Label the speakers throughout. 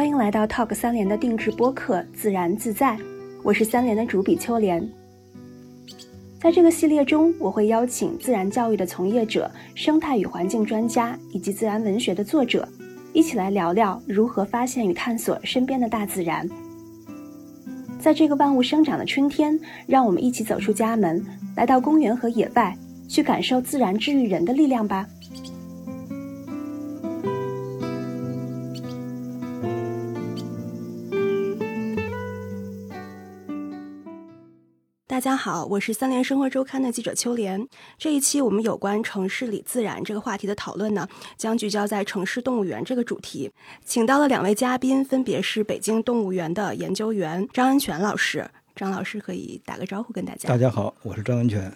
Speaker 1: 欢迎来到 Talk 三联的定制播客《自然自在》，我是三联的主笔秋莲。在这个系列中，我会邀请自然教育的从业者、生态与环境专家以及自然文学的作者，一起来聊聊如何发现与探索身边的大自然。在这个万物生长的春天，让我们一起走出家门，来到公园和野外，去感受自然治愈人的力量吧。大家好，我是三联生活周刊的记者秋莲。这一期我们有关城市里自然这个话题的讨论呢，将聚焦在城市动物园这个主题，请到了两位嘉宾，分别是北京动物园的研究员张安全老师。张老师可以打个招呼跟大家。
Speaker 2: 大家好，我是张安全。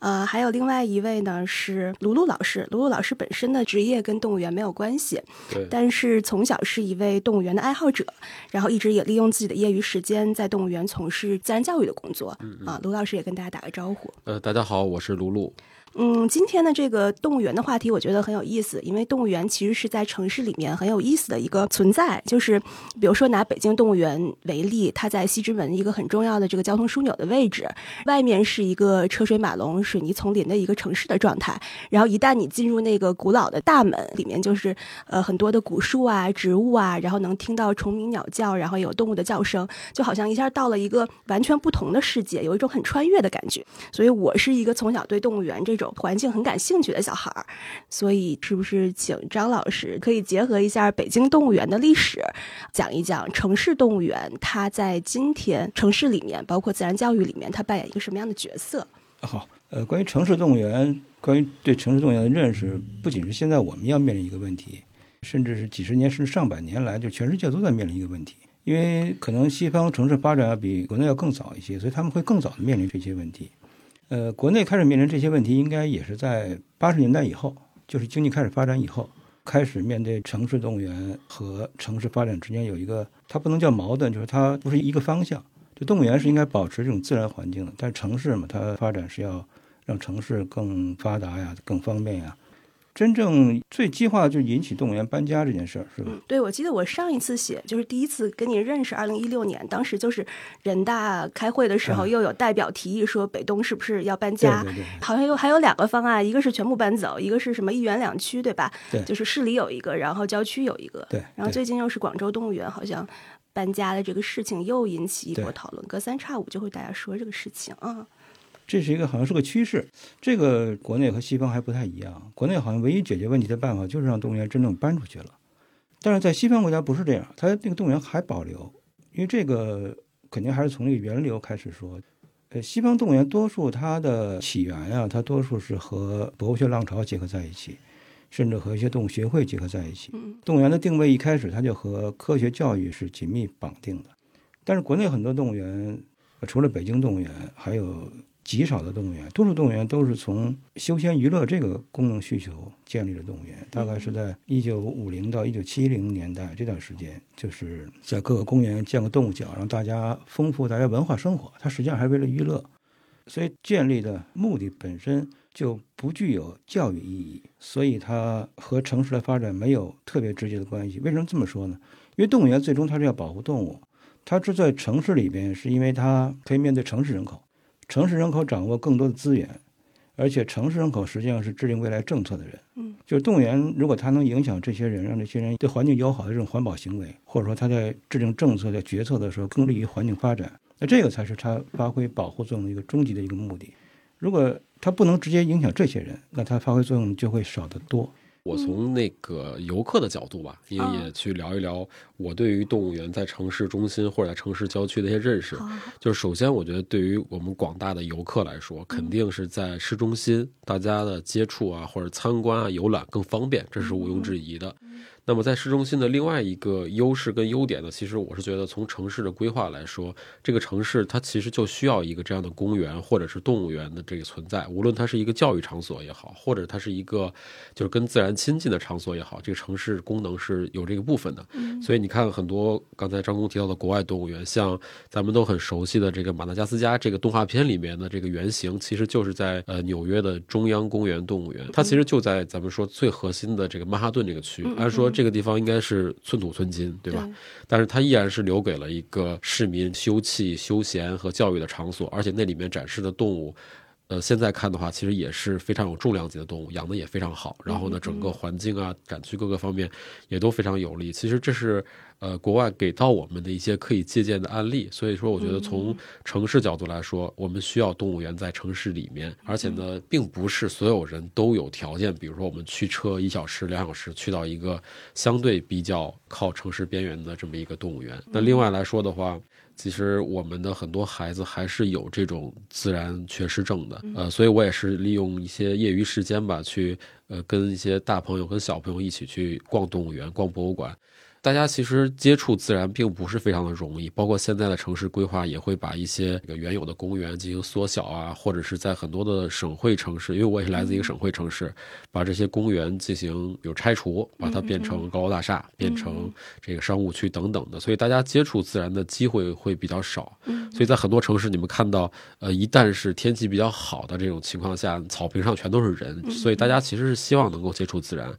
Speaker 1: 呃，还有另外一位呢是卢璐老师。卢璐老师本身的职业跟动物园没有关系，
Speaker 3: 对，
Speaker 1: 但是从小是一位动物园的爱好者，然后一直也利用自己的业余时间在动物园从事自然教育的工作。啊，卢老师也跟大家打个招呼。
Speaker 3: 呃，大家好，我是卢卢。
Speaker 1: 嗯，今天的这个动物园的话题，我觉得很有意思，因为动物园其实是在城市里面很有意思的一个存在。就是比如说拿北京动物园为例，它在西直门一个很重要的这个交通枢纽的位置，外面是一个车水马龙、水泥丛林的一个城市的状态。然后一旦你进入那个古老的大门，里面就是呃很多的古树啊、植物啊，然后能听到虫鸣鸟叫，然后有动物的叫声，就好像一下到了一个完全不同的世界，有一种很穿越的感觉。所以我是一个从小对动物园这种环境很感兴趣的小孩儿，所以是不是请张老师可以结合一下北京动物园的历史，讲一讲城市动物园它在今天城市里面，包括自然教育里面，它扮演一个什么样的角色？
Speaker 2: 好，呃，关于城市动物园，关于对城市动物园的认识，不仅是现在我们要面临一个问题，甚至是几十年甚至上百年来，就全世界都在面临一个问题。因为可能西方城市发展要比国内要更早一些，所以他们会更早的面临这些问题。呃，国内开始面临这些问题，应该也是在八十年代以后，就是经济开始发展以后，开始面对城市动物园和城市发展之间有一个，它不能叫矛盾，就是它不是一个方向。就动物园是应该保持这种自然环境的，但是城市嘛，它发展是要让城市更发达呀，更方便呀。真正最激化的就是引起动物园搬家这件事儿，是吧？
Speaker 1: 对，我记得我上一次写就是第一次跟你认识，二零一六年，当时就是人大开会的时候，又有代表提议说北东是不是要搬家？
Speaker 2: 对对对，
Speaker 1: 好像又还有两个方案，一个是全部搬走，一个是什么一园两区，对吧？
Speaker 2: 对，
Speaker 1: 就是市里有一个，然后郊区有一个。
Speaker 2: 对，
Speaker 1: 然后最近又是广州动物园好像搬家的这个事情又引起一波讨论，隔三差五就会大家说这个事情啊。
Speaker 2: 这是一个好像是个趋势，这个国内和西方还不太一样。国内好像唯一解决问题的办法就是让动物园真正搬出去了，但是在西方国家不是这样，它那个动物园还保留，因为这个肯定还是从那个源流开始说。呃，西方动物园多数它的起源呀，它多数是和博物学浪潮结合在一起，甚至和一些动物学会结合在一起。动物园的定位一开始它就和科学教育是紧密绑定的，但是国内很多动物园，除了北京动物园，还有。极少的动物园，多数动物园都是从休闲娱乐这个功能需求建立的动物园。大概是在一九五零到一九七零年代这段时间，就是在各个公园建个动物角，让大家丰富大家文化生活。它实际上还是为了娱乐，所以建立的目的本身就不具有教育意义，所以它和城市的发展没有特别直接的关系。为什么这么说呢？因为动物园最终它是要保护动物，它是在城市里边，是因为它可以面对城市人口。城市人口掌握更多的资源，而且城市人口实际上是制定未来政策的人。
Speaker 1: 嗯，
Speaker 2: 就是动物园，如果他能影响这些人，让这些人对环境友好的这种环保行为，或者说他在制定政策、在决策的时候更利于环境发展，那这个才是他发挥保护作用的一个终极的一个目的。如果他不能直接影响这些人，那他发挥作用就会少得多。
Speaker 3: 我从那个游客的角度吧，也也去聊一聊我对于动物园在城市中心或者在城市郊区的一些认识。就是首先，我觉得对于我们广大的游客来说，肯定是在市中心，大家的接触啊或者参观啊游览更方便，这是毋庸置疑的。那么在市中心的另外一个优势跟优点呢，其实我是觉得从城市的规划来说，这个城市它其实就需要一个这样的公园或者是动物园的这个存在，无论它是一个教育场所也好，或者它是一个就是跟自然亲近的场所也好，这个城市功能是有这个部分的。所以你看很多刚才张工提到的国外动物园，像咱们都很熟悉的这个马达加斯加这个动画片里面的这个原型，其实就是在呃纽约的中央公园动物园，它其实就在咱们说最核心的这个曼哈顿这个区，按说。这个地方应该是寸土寸金，对吧？但是它依然是留给了一个市民休憩、休闲和教育的场所，而且那里面展示的动物。呃，现在看的话，其实也是非常有重量级的动物，养的也非常好。然后呢，整个环境啊，展区各个方面也都非常有利。其实这是呃国外给到我们的一些可以借鉴的案例。所以说，我觉得从城市角度来说，我们需要动物园在城市里面。而且呢，并不是所有人都有条件，比如说我们驱车一小时、两小时去到一个相对比较靠城市边缘的这么一个动物园。那另外来说的话。其实我们的很多孩子还是有这种自然缺失症的，呃，所以我也是利用一些业余时间吧，去呃跟一些大朋友跟小朋友一起去逛动物园、逛博物馆。大家其实接触自然并不是非常的容易，包括现在的城市规划也会把一些这个原有的公园进行缩小啊，或者是在很多的省会城市，因为我也是来自一个省会城市，把这些公园进行有拆除，把它变成高楼大厦，变成这个商务区等等的，所以大家接触自然的机会会比较少。所以在很多城市，你们看到，呃，一旦是天气比较好的这种情况下，草坪上全都是人，所以大家其实是希望能够接触自然。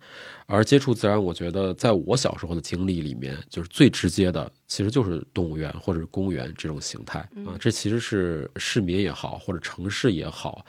Speaker 3: 而接触自然，我觉得在我小时候的经历里面，就是最直接的，其实就是动物园或者是公园这种形态啊。这其实是市民也好，或者城市也好。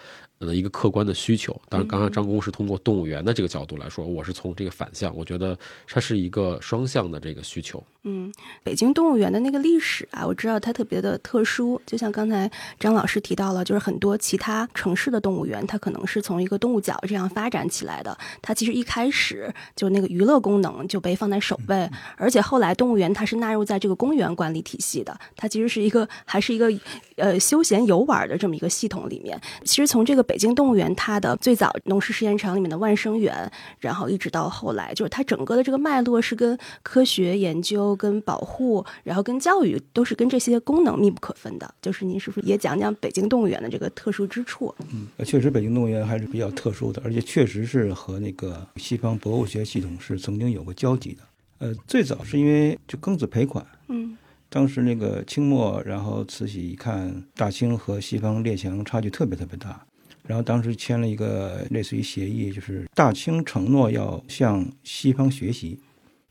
Speaker 3: 的一个客观的需求，当然，刚刚张工是通过动物园的这个角度来说，我是从这个反向，我觉得它是一个双向的这个需求。
Speaker 1: 嗯，北京动物园的那个历史啊，我知道它特别的特殊，就像刚才张老师提到了，就是很多其他城市的动物园，它可能是从一个动物角这样发展起来的，它其实一开始就那个娱乐功能就被放在首位，而且后来动物园它是纳入在这个公园管理体系的，它其实是一个还是一个呃休闲游玩的这么一个系统里面，其实从这个。北京动物园，它的最早农事实验场里面的万生园，然后一直到后来，就是它整个的这个脉络是跟科学研究、跟保护，然后跟教育都是跟这些功能密不可分的。就是您是不是也讲讲北京动物园的这个特殊之处？
Speaker 2: 嗯，确实北京动物园还是比较特殊的，而且确实是和那个西方博物学系统是曾经有过交集的。呃，最早是因为就庚子赔款，
Speaker 1: 嗯，
Speaker 2: 当时那个清末，然后慈禧一看大清和西方列强差距特别特别大。然后当时签了一个类似于协议，就是大清承诺要向西方学习，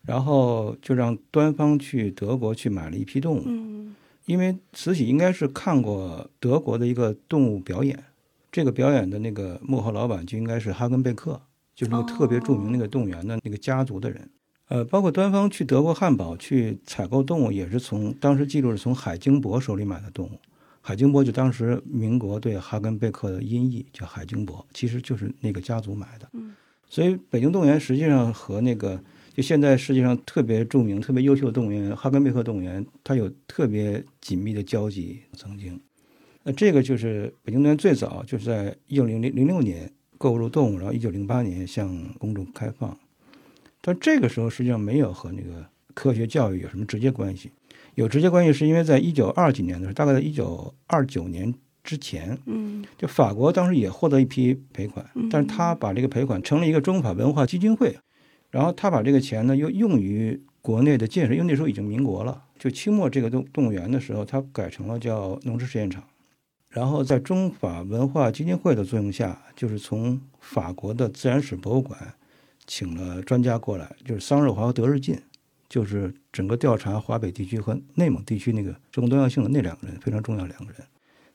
Speaker 2: 然后就让端方去德国去买了一批动物。
Speaker 1: 嗯，
Speaker 2: 因为慈禧应该是看过德国的一个动物表演，这个表演的那个幕后老板就应该是哈根贝克，就是那个特别著名那个动物园的那个家族的人。呃，包括端方去德国汉堡去采购动物，也是从当时记录是从海金伯手里买的动物。海金伯就当时民国对哈根贝克的音译叫海金伯，其实就是那个家族买的。
Speaker 1: 嗯，
Speaker 2: 所以北京动物园实际上和那个就现在世界上特别著名、特别优秀的动物园哈根贝克动物园，它有特别紧密的交集。曾经，那这个就是北京动物园最早就是在一九零零零六年购入动物，然后一九零八年向公众开放，但这个时候实际上没有和那个科学教育有什么直接关系。有直接关系，是因为在一九二几年的时候，大概在一九二九年之前，
Speaker 1: 嗯，
Speaker 2: 就法国当时也获得一批赔款，但是他把这个赔款成了一个中法文化基金会，然后他把这个钱呢又用于国内的建设，因为那时候已经民国了，就清末这个动动物园的时候，他改成了叫农事实验场，然后在中法文化基金会的作用下，就是从法国的自然史博物馆请了专家过来，就是桑日华和德日进。就是整个调查华北地区和内蒙地区那个生物多样性的那两个人非常重要两个人，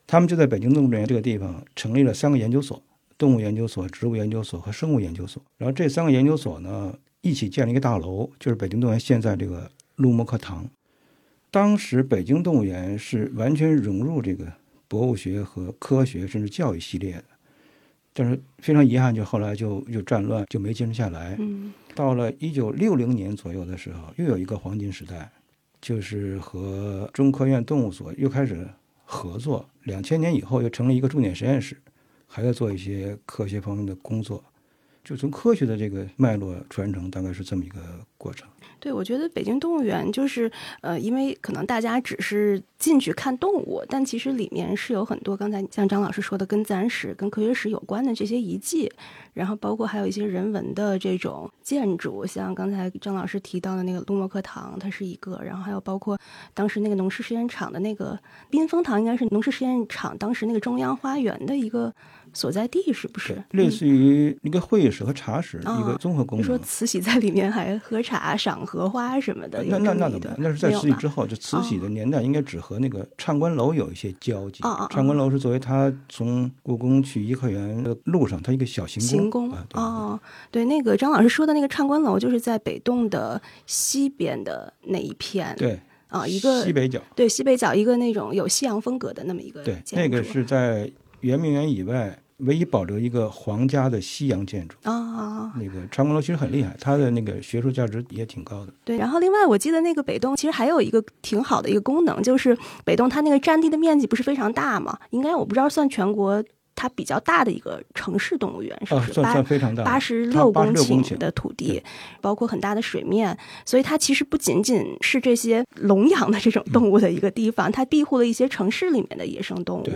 Speaker 2: 他们就在北京动物园这个地方成立了三个研究所：动物研究所、植物研究所和生物研究所。然后这三个研究所呢一起建了一个大楼，就是北京动物园现在这个陆木课堂。当时北京动物园是完全融入这个博物学和科学甚至教育系列的。但是非常遗憾，就后来就又战乱，就没坚持下来。
Speaker 1: 嗯，
Speaker 2: 到了一九六零年左右的时候，又有一个黄金时代，就是和中科院动物所又开始合作。两千年以后，又成了一个重点实验室，还在做一些科学方面的工作。就从科学的这个脉络传承，大概是这么一个过程。
Speaker 1: 对，我觉得北京动物园就是，呃，因为可能大家只是进去看动物，但其实里面是有很多刚才像张老师说的跟自然史、跟科学史有关的这些遗迹，然后包括还有一些人文的这种建筑，像刚才张老师提到的那个陆默课堂，它是一个，然后还有包括当时那个农事实验场的那个缤纷堂，应该是农事实验场当时那个中央花园的一个。所在地，是不是？
Speaker 2: 类似于一个会议室和茶室，
Speaker 1: 哦
Speaker 2: 一个综合功能。
Speaker 1: 你说慈禧在里面还喝茶、赏荷花什么的，
Speaker 2: 那那那怎么办？那是在慈禧之后，就慈禧的年代应该只和那个唱官楼有一些交集。
Speaker 1: 哦哦哦。
Speaker 2: 唱官楼是作为他从故宫去颐和园的路上，他一个小行宫。
Speaker 1: 行宫？
Speaker 2: 啊，对
Speaker 1: 那个张老师说的那个唱官楼，就是在北洞的西边的那一片，
Speaker 2: 对
Speaker 1: 啊，一个
Speaker 2: 西北角，
Speaker 1: 对西北角一个那种有西洋风格的那么一个
Speaker 2: 对，那个是在圆明园以外唯一保留一个皇家的西洋建筑。
Speaker 1: 啊，
Speaker 2: 那个长官楼其实很厉害，它的那个学术价值也挺高的。
Speaker 1: 对，然后另外我记得那个北洞其实还有一个挺好的一个功能，就是北洞它那个占地的面积不是非常大嘛，应该我不知道算全国它比较大的一个城市动物园，是不
Speaker 2: 啊，
Speaker 1: 是？
Speaker 2: 算
Speaker 1: 八
Speaker 2: 算非常大，
Speaker 1: 八十六
Speaker 2: 公
Speaker 1: 顷的土地，包括很大的水面，所以它其实不仅仅是这些笼养的这种动物的一个地方，它庇护了一些城市里面的野生动物。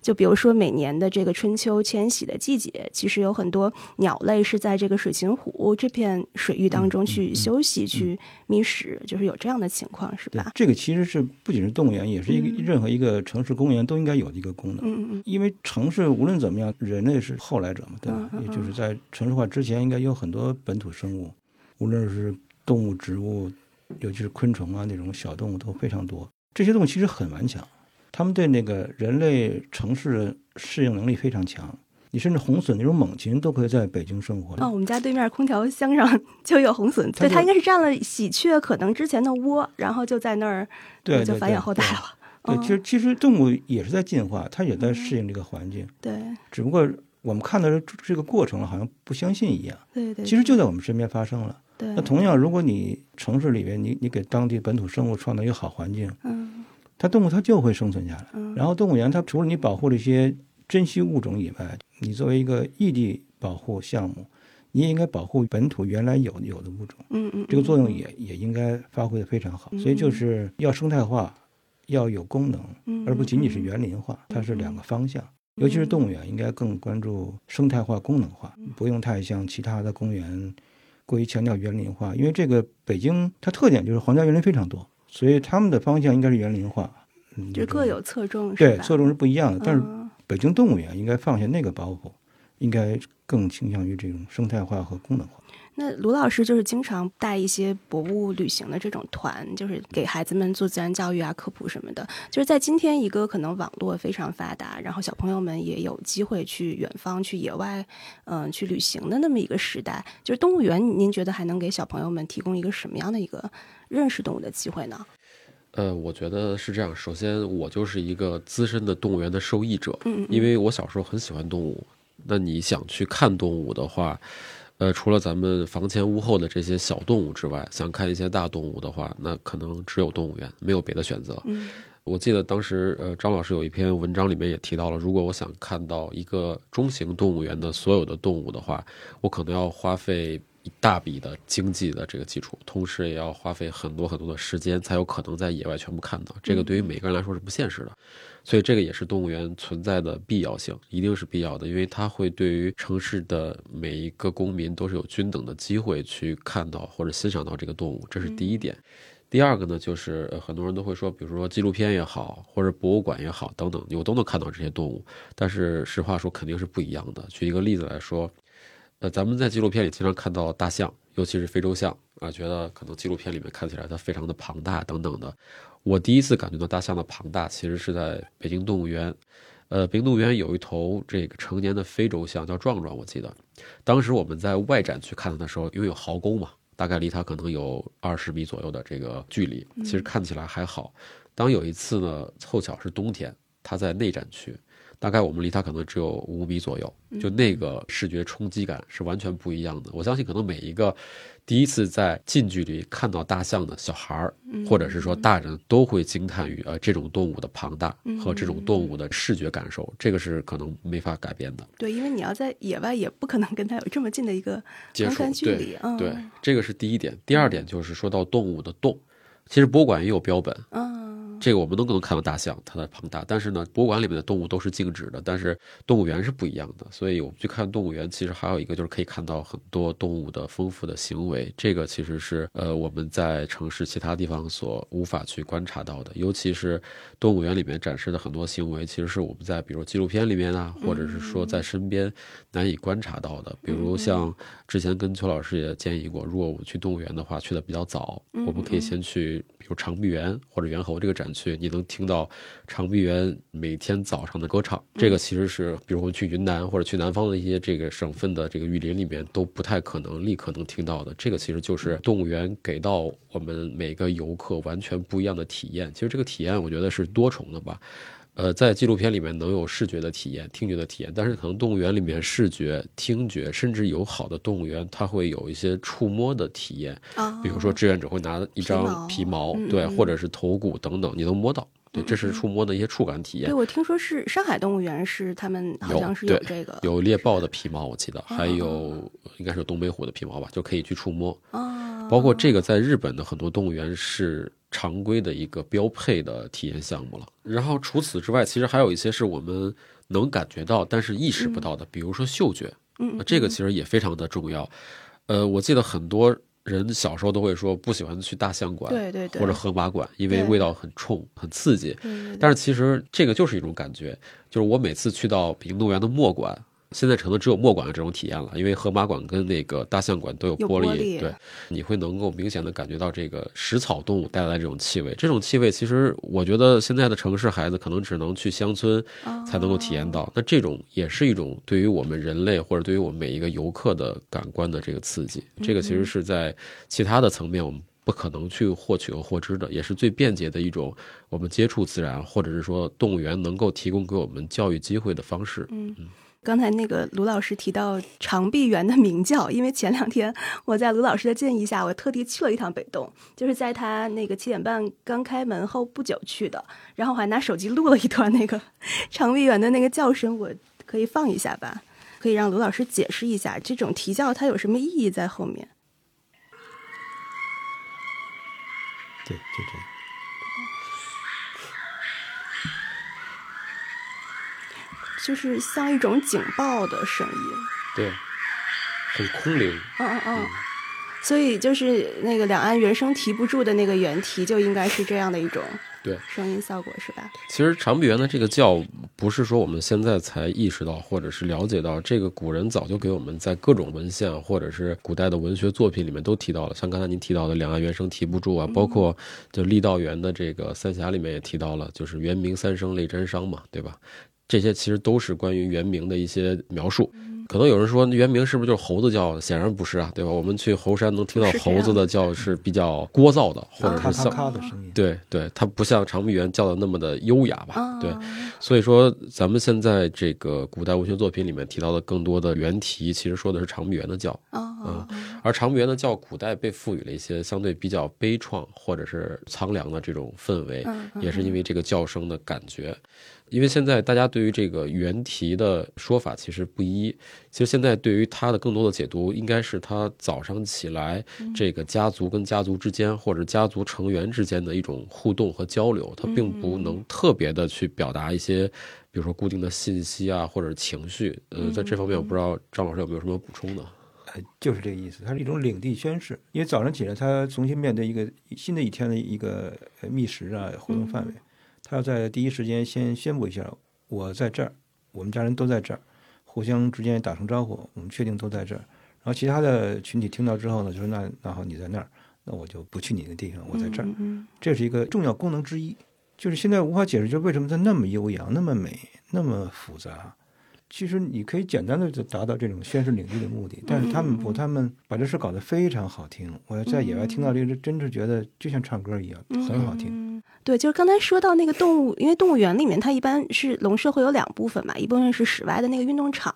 Speaker 1: 就比如说每年的这个春秋迁徙的季节，其实有很多鸟类是在这个水禽湖这片水域当中去休息、去觅食，就是有这样的情况，是吧？，
Speaker 2: 这个其实是不仅是动物园，也是一个、
Speaker 1: 嗯
Speaker 2: 任何一个城市公园都应该有的一个功能。
Speaker 1: 嗯嗯
Speaker 2: 因为城市无论怎么样，人类是后来者嘛，对吧？也就是在城市化之前，应该有很多本土生物，无论是动物、植物，尤其是昆虫啊那种小动物都非常多。这些动物其实很顽强，它们对那个人类城市适应能力非常强。你甚至红隼那种猛禽都可以在北京生活。
Speaker 1: 哦，我们家对面空调箱上就有红隼，对，
Speaker 2: 它
Speaker 1: 应该是占了喜鹊可能之前的窝，然后就在那儿
Speaker 2: 对就繁
Speaker 1: 衍后代了。
Speaker 2: 对，
Speaker 1: 嗯
Speaker 2: 其实其实动物也是在进化，它也在适应这个环境，
Speaker 1: 对
Speaker 2: 只不过我们看到的这这个过程了，好像不相信一样。
Speaker 1: 对对，
Speaker 2: 其实就在我们身边发生了。
Speaker 1: 对，
Speaker 2: 那同样，如果你城市里边，你你给当地本土生物创造一个好环境，
Speaker 1: 嗯
Speaker 2: 它动物它就会生存下来。
Speaker 1: 嗯
Speaker 2: 然后动物园它除了你保护这些珍稀物种以外，你作为一个异地保护项目，你也应该保护本土原来有有的物种，
Speaker 1: 嗯嗯，
Speaker 2: 这个作用
Speaker 1: 嗯
Speaker 2: 也也应该发挥的非常好。
Speaker 1: 嗯
Speaker 2: 所以就是要生态化，要有功能，
Speaker 1: 嗯
Speaker 2: 而不仅仅是
Speaker 1: 嗯
Speaker 2: 园林化，它是两个
Speaker 1: 嗯
Speaker 2: 方向。尤其是动物园，应该更关注生态化、功能化，
Speaker 1: 嗯
Speaker 2: 不用太像其他的公园过于强调园林化。因为这个北京它特点就是皇家园林非常多，所以他们的方向应该是园林化。嗯，
Speaker 1: 就各有侧重，
Speaker 2: 对侧重是不一样的。但是
Speaker 1: 嗯
Speaker 2: 北京动物园应该放下那个包袱，应该更倾向于这种生态化和功能化。
Speaker 1: 那卢老师就是经常带一些博物旅行的这种团，就是给孩子们做自然教育啊、科普什么的。就是在今天一个可能网络非常发达，然后小朋友们也有机会去远方、去野外，嗯、去旅行的那么一个时代，就是动物园，您觉得还能给小朋友们提供一个什么样的一个认识动物的机会呢？
Speaker 3: 呃，我觉得是这样。首先，我就是一个资深的动物园的受益者，
Speaker 1: 嗯嗯
Speaker 3: 因为我小时候很喜欢动物。那你想去看动物的话，呃，除了咱们房前屋后的这些小动物之外，想看一些大动物的话，那可能只有动物园，没有别的选择。
Speaker 1: 嗯
Speaker 3: 我记得当时，呃，张老师有一篇文章里面也提到了，如果我想看到一个中型动物园的所有的动物的话，我可能要花费一大笔的经济的这个基础，同时也要花费很多很多的时间，才有可能在野外全部看到。这个对于每个人来说是不现实的，所以这个也是动物园存在的必要性，一定是必要的，因为它会对于城市的每一个公民都是有均等的机会去看到或者欣赏到这个动物，这是第一点。第二个呢，就是很多人都会说，比如说纪录片也好，或者博物馆也好，等等，我都能看到这些动物。但是实话说，肯定是不一样的。举一个例子来说，呃，咱们在纪录片里经常看到大象，尤其是非洲象啊，觉得可能纪录片里面看起来它非常的庞大等等的。我第一次感觉到大象的庞大，其实是在北京动物园。呃，北京动物园有一头这个成年的非洲象叫壮壮，我记得，当时我们在外展去看它的时候，因为有壕沟嘛，大概离它可能有二十米左右的这个距离，其实看起来还好。当有一次呢，凑巧是冬天，它在内展区，大概我们离它可能只有五米左右，就那个视觉冲击感是完全不一样的。我相信，可能每一个第一次在近距离看到大象的小孩儿，或者是说大人，都会惊叹于呃这种动物的庞大和这种动物的视觉感受，这个是可能没法改变的。
Speaker 1: 对，因为你要在野外，也不可能跟它有这么近的一个
Speaker 3: 接触
Speaker 1: 距
Speaker 3: 对
Speaker 1: 离。嗯，
Speaker 3: 对，这个是第一点。第二点就是说到动物的动，其实博物馆也有标本，
Speaker 1: 嗯，
Speaker 3: 这个我们都能看到大象它的庞大，但是呢，博物馆里面的动物都是静止的，但是动物园是不一样的。所以我们去看动物园，其实还有一个就是可以看到很多动物的丰富的行为，这个其实是呃我们在城市其他地方所无法去观察到的，尤其是动物园里面展示的很多行为，其实是我们在比如纪录片里面啊，或者是说在身边难以观察到的，比如像之前跟邱老师也建议过，如果我们去动物园的话，去的比较早，我们可以先去。比如长臂猿或者猿猴这个展区，你能听到长臂猿每天早上的歌唱。这个其实是，比如我们去云南或者去南方的一些这个省份的这个雨林里面都不太可能立刻能听到的。这个其实就是动物园给到我们每个游客完全不一样的体验。其实这个体验我觉得是多重的吧。呃，在纪录片里面能有视觉的体验、听觉的体验，但是可能动物园里面视觉、听觉，甚至有好的动物园，它会有一些触摸的体验。啊，比如说志愿者会拿一张皮毛，对，或者是头骨等等，你能摸到，对，这是触摸的一些触感体验。
Speaker 1: 对，我听说是上海动物园是他们好像是
Speaker 3: 有
Speaker 1: 这个，
Speaker 3: 有猎豹的皮毛，我记得还有应该是东北虎的皮毛吧，就可以去触摸。啊，包括这个在日本的很多动物园是。常规的一个标配的体验项目了。然后除此之外，其实还有一些是我们能感觉到，但是意识不到的，比如说嗅觉，
Speaker 1: 嗯，
Speaker 3: 这个其实也非常的重要。呃，我记得很多人小时候都会说不喜欢去大象馆，
Speaker 1: 对对对，
Speaker 3: 或者河马馆，因为味道很冲、很刺激。但是其实这个就是一种感觉，就是我每次去到北京动物园的墨馆。现在成了只有墨馆的这种体验了，因为河马馆跟那个大象馆都有玻
Speaker 1: 璃，
Speaker 3: 对，你会能够明显的感觉到这个食草动物带来这种气味。这种气味其实我觉得现在的城市孩子可能只能去乡村才能够体验到。那这种也是一种对于我们人类或者对于我们每一个游客的感官的这个刺激。这个其实是在其他的层面我们不可能去获取和获知的，也是最便捷的一种我们接触自然或者是说动物园能够提供给我们教育机会的方式。
Speaker 1: 嗯。刚才那个卢老师提到长臂猿的鸣叫，因为前两天我在卢老师的建议下，我特地去了一趟北洞，就是在他那个七点半刚开门后不久去的，然后我还拿手机录了一段那个长臂猿的那个叫声，我可以放一下吧，可以让卢老师解释一下这种啼叫它有什么意义在后面。
Speaker 2: 对，就这样。
Speaker 1: 就是像一种警报的声音，
Speaker 3: 对，很空灵。
Speaker 1: 嗯嗯嗯，所以就是那个两岸猿声啼不住的那个原题，就应该是这样的一种
Speaker 3: 对
Speaker 1: 声音效果，是吧？
Speaker 3: 其实长臂猿的这个叫，不是说我们现在才意识到或者是了解到，这个古人早就给我们在各种文献或者是古代的文学作品里面都提到了。像刚才您提到的两岸猿声啼不住啊，包括就郦道元的这个《三峡》里面也提到了，就是猿鸣三声泪沾裳嘛，对吧？这些其实都是关于原名的一些描述。可能有人说，原名是不是就是猴子叫？显然不是啊，对吧？我们去猴山能听到猴子的叫是比较聒噪的，或者是
Speaker 2: 像的声音。
Speaker 3: 对对，它不像长臂猿叫的那么的优雅吧？对。所以说，咱们现在这个古代文学作品里面提到的更多的原题，其实说的是长臂猿的叫。嗯。而长臂猿的叫，古代被赋予了一些相对比较悲怆或者是苍凉的这种氛围，也是因为这个叫声的感觉。因为现在大家对于这个原题的说法其实不一，其实现在对于他的更多的解读，应该是他早上起来这个家族跟家族之间，或者家族成员之间的一种互动和交流，他并不能特别的去表达一些，比如说固定的信息啊，或者情绪。呃，在这方面，我不知道张老师有没有什么补充呢？
Speaker 2: 呃，就是这个意思，它是一种领地宣誓，因为早上起来他重新面对一个新的一天的一个觅食啊活动范围。他要在第一时间先宣布一下，我在这儿，我们家人都在这儿，互相之间打声招呼，我们确定都在这儿。然后其他的群体听到之后呢，就说那那好，你在那儿，那我就不去你的地方，我在这儿。这是一个重要功能之一，就是现在无法解释，就是为什么它那么悠扬、那么美、那么复杂。其实你可以简单的就达到这种宣示领地的目的，但是他们不，他们把这事搞得非常好听。我在野外听到这个，真是觉得就像唱歌一样，很好听。
Speaker 1: 对，就是刚才说到那个动物，因为动物园里面它一般是笼舍会有两部分嘛，一部分是室外的那个运动场，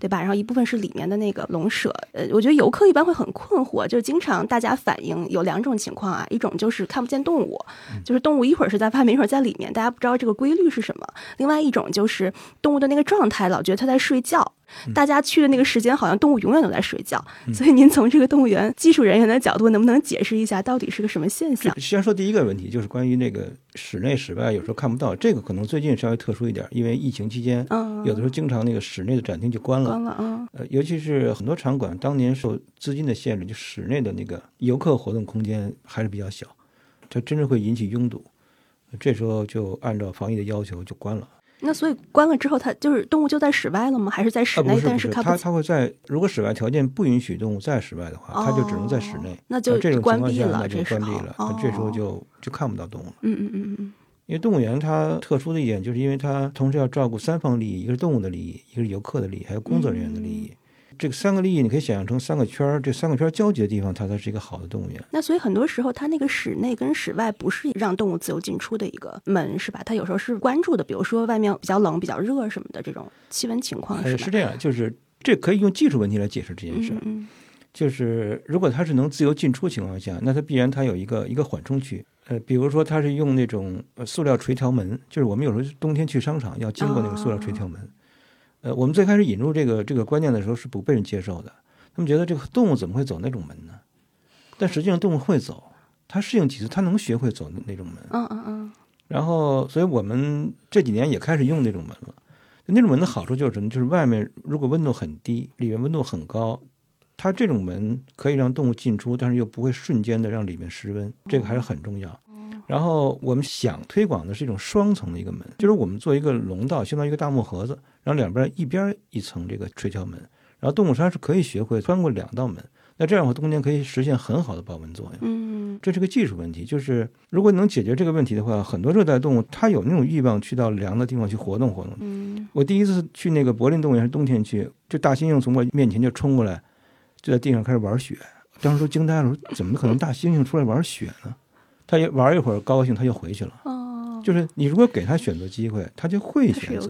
Speaker 1: 对吧？然后一部分是里面的那个笼舍。呃，我觉得游客一般会很困惑，就是经常大家反映有两种情况啊，一种就是看不见动物，就是动物一会儿是在外面，一会儿在里面，大家不知道这个规律是什么；另外一种就是动物的那个状态，老觉得它在睡觉。大家去的那个时间，好像动物永远都在睡觉。所以您从这个动物园技术人员的角度，能不能解释一下，到底是个什么现象？
Speaker 2: 先说第一个问题，就是关于那个室内室外有时候看不到，这个可能最近稍微特殊一点，因为疫情期间，
Speaker 1: 嗯，
Speaker 2: 有的时候经常那个室内的展厅就关了，
Speaker 1: 关了，嗯，
Speaker 2: 呃，尤其是很多场馆当年受资金的限制，就室内的那个游客活动空间还是比较小，它真正会引起拥堵，这时候就按照防疫的要求就关了。
Speaker 1: 那所以关了之后，它就是动物就在室外了吗？还是在室内？但
Speaker 2: 是
Speaker 1: 看
Speaker 2: 它它会在如果室外条件不允许动物在室外的话，它就只能在室内。
Speaker 1: 那就
Speaker 2: 这种情况下
Speaker 1: 那
Speaker 2: 就关闭了，那这时候就就看不到动物了。
Speaker 1: 嗯嗯嗯嗯。
Speaker 2: 因为动物园它特殊的一点，就是因为它同时要照顾三方利益：一个是动物的利益，一个是游客的利益，还有工作人员的利益。这个三个利益，你可以想象成三个圈儿，这三个圈儿交集的地方，它才是一个好的动物园。
Speaker 1: 那所以很多时候，它那个室内跟室外不是让动物自由进出的一个门，是吧？它有时候是关注的，比如说外面比较冷、比较热什么的这种气温情况，是
Speaker 2: 是这样，就是这可以用技术问题来解释这件事。
Speaker 1: 嗯，
Speaker 2: 就是如果它是能自由进出情况下，那它必然它有一个一个缓冲区。呃，比如说它是用那种塑料垂条门，就是我们有时候冬天去商场要经过那个塑料垂条门。呃，我们最开始引入这个这个观念的时候是不被人接受的，他们觉得这个动物怎么会走那种门呢？但实际上动物会走，它适应几次，它能学会走那种门。
Speaker 1: 嗯嗯嗯。
Speaker 2: 然后，所以我们这几年也开始用那种门了。那种门的好处就是什么？就是外面如果温度很低，里面温度很高，它这种门可以让动物进出，但是又不会瞬间的让里面失温，这个还是很重要。然后我们想推广的是一种双层的一个门，就是我们做一个笼道，相当于一个大木盒子，然后两边一边一层这个垂条门，然后动物它是可以学会穿过两道门，那这样的话冬天可以实现很好的保温作用。
Speaker 1: 嗯，
Speaker 2: 这是个技术问题，就是如果能解决这个问题的话，很多热带动物它有那种欲望去到凉的地方去活动活动。
Speaker 1: 嗯，
Speaker 2: 我第一次去那个柏林动物园是冬天去，就大猩猩从我面前就冲过来，就在地上开始玩雪，当时都惊呆了，说怎么可能大猩猩出来玩雪呢？他也玩一会儿，高兴他就回去了。
Speaker 1: 哦，
Speaker 2: 就是你如果给他选择机会，他就会选择。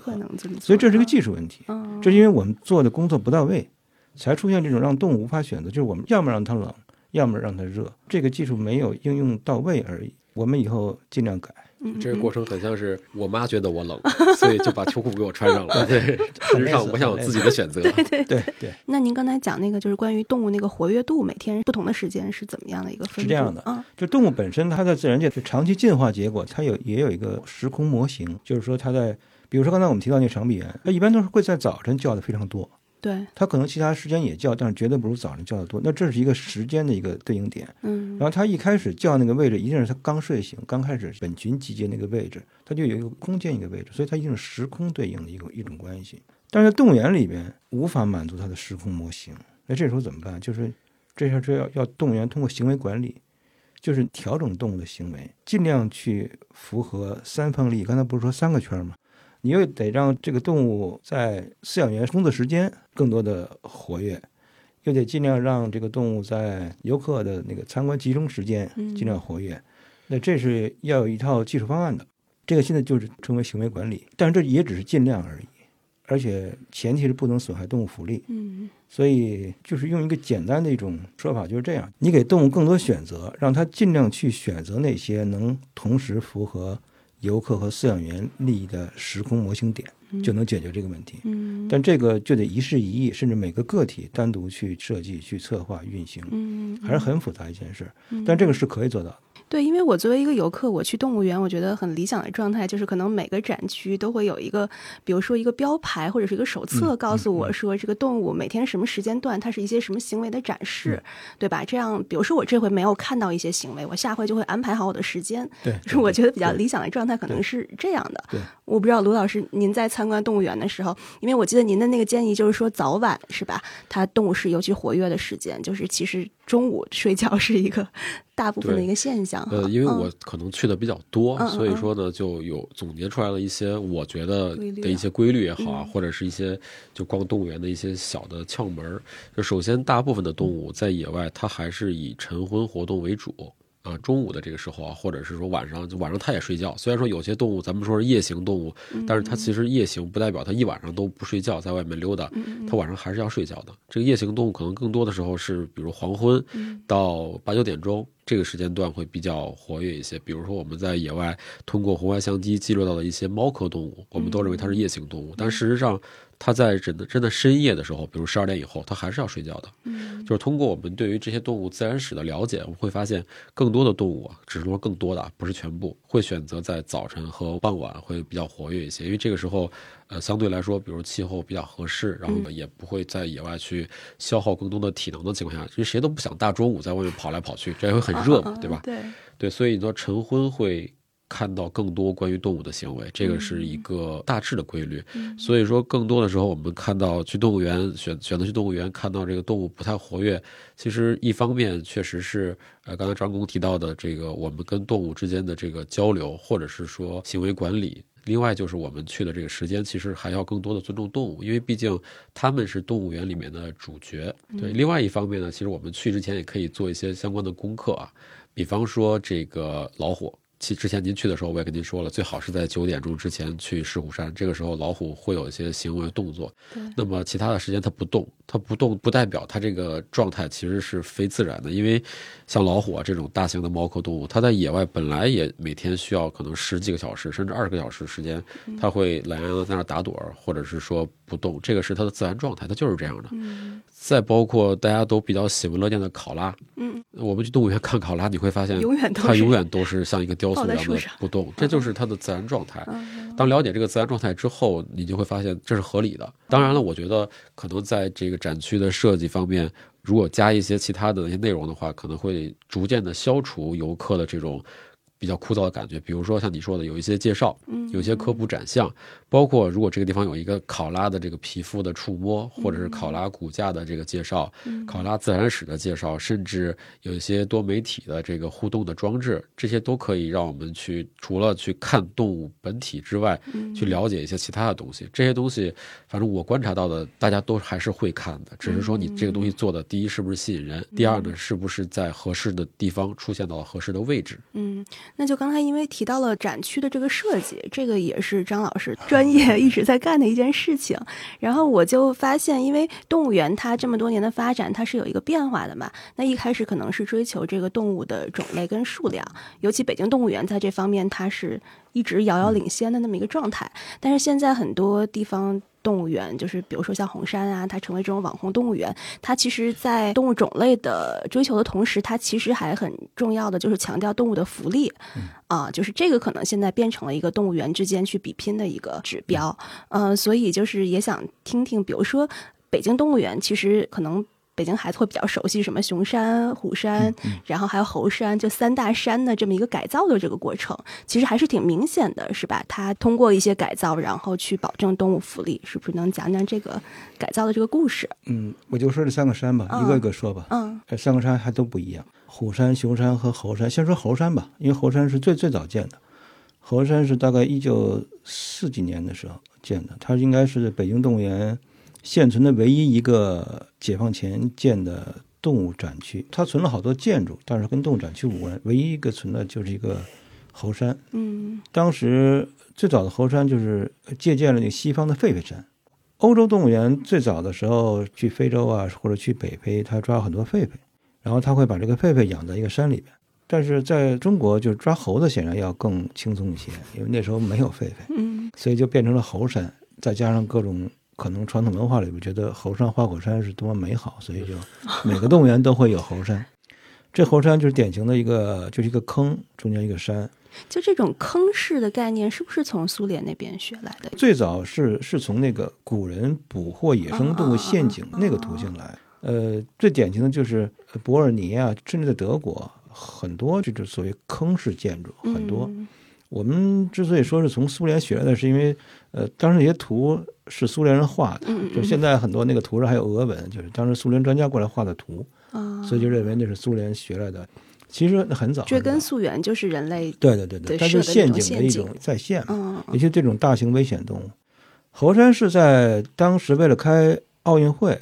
Speaker 1: 所
Speaker 2: 以这是个技术问题。这是因为我们做的工作不到位，才出现这种让动物无法选择。就是我们要么让它冷，要么让它热，这个技术没有应用到位而已。我们以后尽量改。
Speaker 3: 这个过程很像是我妈觉得我冷，所以就把秋裤给我穿上了。对，事实上我想有自己的选择。
Speaker 1: 对对
Speaker 2: 对对。
Speaker 1: 那您刚才讲那个就是关于动物那个活跃度，每天不同的时间是怎么样的一个分布？
Speaker 2: 是这样的啊，就动物本身它在自然界是长期进化结果，它有也有一个时空模型，就是说它在，比如说刚才我们提到那长臂猿，它一般都是会在早晨叫的非常多。
Speaker 1: 对，
Speaker 2: 它可能其他时间也叫，但是绝对不如早上叫的多。那这是一个时间的一个对应点。
Speaker 1: 嗯，
Speaker 2: 然后它一开始叫那个位置，一定是它刚睡醒、刚开始本群集结那个位置，它就有一个空间一个位置，所以它一定是时空对应的一个一种关系。但是动物园里边无法满足它的时空模型，那这时候怎么办？就是这下就要要动物园通过行为管理，就是调整动物的行为，尽量去符合三方利益。刚才不是说三个圈吗？你又得让这个动物在饲养员工作时间更多的活跃，又得尽量让这个动物在游客的那个参观集中时间尽量活跃。那这是要有一套技术方案的，这个现在就是称为行为管理，但是这也只是尽量而已，而且前提是不能损害动物福利。
Speaker 1: 嗯，
Speaker 2: 所以就是用一个简单的一种说法，就是这样：你给动物更多选择，让它尽量去选择那些能同时符合。游客和饲养员利益的时空模型点就能解决这个问题，
Speaker 1: 嗯，
Speaker 2: 但这个就得一事一议，甚至每个个体单独去设计、去策划、运行，
Speaker 1: 嗯，
Speaker 2: 还是很复杂一件事，但这个是可以做到。
Speaker 1: 对，因为我作为一个游客，我去动物园，我觉得很理想的状态就是，可能每个展区都会有一个，比如说一个标牌或者是一个手册，告诉我说这个动物每天什么时间段它是一些什么行为的展示，对吧？这样，比如说我这回没有看到一些行为，我下回就会安排好我的时间。
Speaker 2: 对，
Speaker 1: 是我觉得比较理想的状态可能是这样的。
Speaker 2: 对，
Speaker 1: 我不知道卢老师您在参观动物园的时候，因为我记得您的那个建议就是说早晚是吧？它动物是尤其活跃的时间，就是其实中午睡觉是一个。大部分的一个现象，
Speaker 3: 呃，因为我可能去的比较多，所以说呢，就有总结出来了一些我觉得的一些规律也好啊，或者是一些就逛动物园的一些小的窍门就首先，大部分的动物在野外，它还是以晨昏活动为主。啊，中午的这个时候啊，或者是说晚上，就晚上它也睡觉。虽然说有些动物咱们说是夜行动物，但是它其实夜行不代表它一晚上都不睡觉，在外面溜达，它晚上还是要睡觉的。这个夜行动物可能更多的时候是，比如黄昏到八九点钟这个时间段会比较活跃一些。比如说我们在野外通过红外相机记录到的一些猫科动物，我们都认为它是夜行动物，但事实上。它在真的真的深夜的时候，比如十二点以后，它还是要睡觉的。
Speaker 1: 嗯，
Speaker 3: 就是通过我们对于这些动物自然史的了解，我们会发现更多的动物啊，只是说更多的，不是全部，会选择在早晨和傍晚会比较活跃一些，因为这个时候，呃，相对来说，比如气候比较合适，然后呢，也不会在野外去消耗更多的体能的情况下，因为谁都不想大中午在外面跑来跑去，这也会很热嘛，对吧？
Speaker 1: 对，
Speaker 3: 对，所以你说晨昏会。看到更多关于动物的行为，这个是一个大致的规律。所以说，更多的时候我们看到去动物园选选择去动物园，看到这个动物不太活跃，其实一方面确实是呃，刚才张工提到的这个我们跟动物之间的这个交流，或者是说行为管理。另外就是我们去的这个时间，其实还要更多的尊重动物，因为毕竟他们是动物园里面的主角。对，另外一方面呢，其实我们去之前也可以做一些相关的功课啊，比方说这个老虎。其之前您去的时候，我也跟您说了，最好是在九点钟之前去石虎山。这个时候老虎会有一些行为动作，那么其他的时间它不动，它不动不代表它这个状态其实是非自然的。因为像老虎啊这种大型的猫科动物，它在野外本来也每天需要可能十几个小时甚至二十个小时时间，它会懒洋洋在那打盹儿，或者是说不动，这个是它的自然状态，它就是这样的。再包括大家都比较喜闻乐见的考拉，
Speaker 1: 嗯，
Speaker 3: 我们去动物园看考拉，你会发现
Speaker 1: 永远
Speaker 3: 它永远都是像一个雕塑一样的不动，这就是它的自然状态。
Speaker 1: 嗯
Speaker 3: 当了解这个自然状态之后，你就会发现这是合理的。当然了，我觉得可能在这个展区的设计方面，如果加一些其他的那些内容的话，可能会逐渐的消除游客的这种比较枯燥的感觉。比如说像你说的，有一些介绍，有一些科普展项，包括如果这个地方有一个考拉的这个皮肤的触摸，或者是考拉骨架的这个介绍，考拉自然史的介绍，甚至有一些多媒体的这个互动的装置，这些都可以让我们去除了去看动物本体之外，去了解一些其他的东西。这些东西，反正我观察到的，大家都还是会看的，只是说你这个东西做的，第一是不是吸引人，第二呢，是不是在合适的地方出现到了合适的位置。
Speaker 1: 嗯，那就刚才因为提到了展区的这个设计，这个也是张老师专业 一直在干的一件事情。然后我就发现，因为动物园它这么多年的发展，它是有一个变化的嘛。那一开始可能是追求这个动物的种类跟数量，尤其北京动物园在这方面它是一直遥遥领先的那么一个状态。但是现在很多地方。动物园就是，比如说像红山啊，它成为这种网红动物园，它其实，在动物种类的追求的同时，它其实还很重要的就是强调动物的福利，啊，就是这个可能现在变成了一个动物园之间去比拼的一个指标，嗯、所以就是也想听听，比如说北京动物园，其实可能。北京孩子会比较熟悉什么熊山、虎山，然后还有猴山，就三大山的这么一个改造的这个过程，其实还是挺明显的，是吧？它通过一些改造，然后去保证动物福利，是不是能讲讲这个改造的这个故事？
Speaker 2: 嗯，我就说这三个山吧，
Speaker 1: 嗯
Speaker 2: 一个一个说吧。
Speaker 1: 嗯
Speaker 2: 这三个山还都不一样，虎山、熊山和猴山。先说猴山吧，因为猴山是最最早建的。猴山是大概一九四几年的时候建的，它应该是北京动物园现存的唯一一个解放前建的动物展区。它存了好多建筑，但是跟动物展区无关，唯一一个存的就是一个猴山。
Speaker 1: 嗯
Speaker 2: 当时最早的猴山就是借鉴了那个西方的狒狒山。欧洲动物园最早的时候去非洲啊，或者去北非，他抓很多狒狒，然后他会把这个狒狒养在一个山里边。但是在中国，就是抓猴子显然要更轻松一些，因为那时候没有狒狒，
Speaker 1: 嗯
Speaker 2: 所以就变成了猴山。再加上各种可能传统文化里边觉得猴山花果山是多么美好，所以就 每个动物园都会有猴山。这猴山就是典型的一个，就是一个坑，中间一个山。
Speaker 1: 就这种坑式的概念，是不是从苏联那边学来的？
Speaker 2: 最早是是从那个古人捕获野生动物陷阱那个途径来。呃，最典型的就是伯尔尼啊，甚至在德国很多这种所谓坑式建筑很多。
Speaker 1: 嗯
Speaker 2: 我们之所以说是从苏联学来的，是因为呃，当时那些图是苏联人画的，
Speaker 1: 嗯嗯
Speaker 2: 就现在很多那个图上还有俄文，就是当时苏联专家过来画的图，
Speaker 1: 啊，
Speaker 2: 所以就认为那是苏联学来的。其实很早，
Speaker 1: 追根溯源就是人类
Speaker 2: 对对对对，
Speaker 1: 对
Speaker 2: 它是陷阱的一种再现尤其这种大型危险动物。猴山是在当时为了开奥运会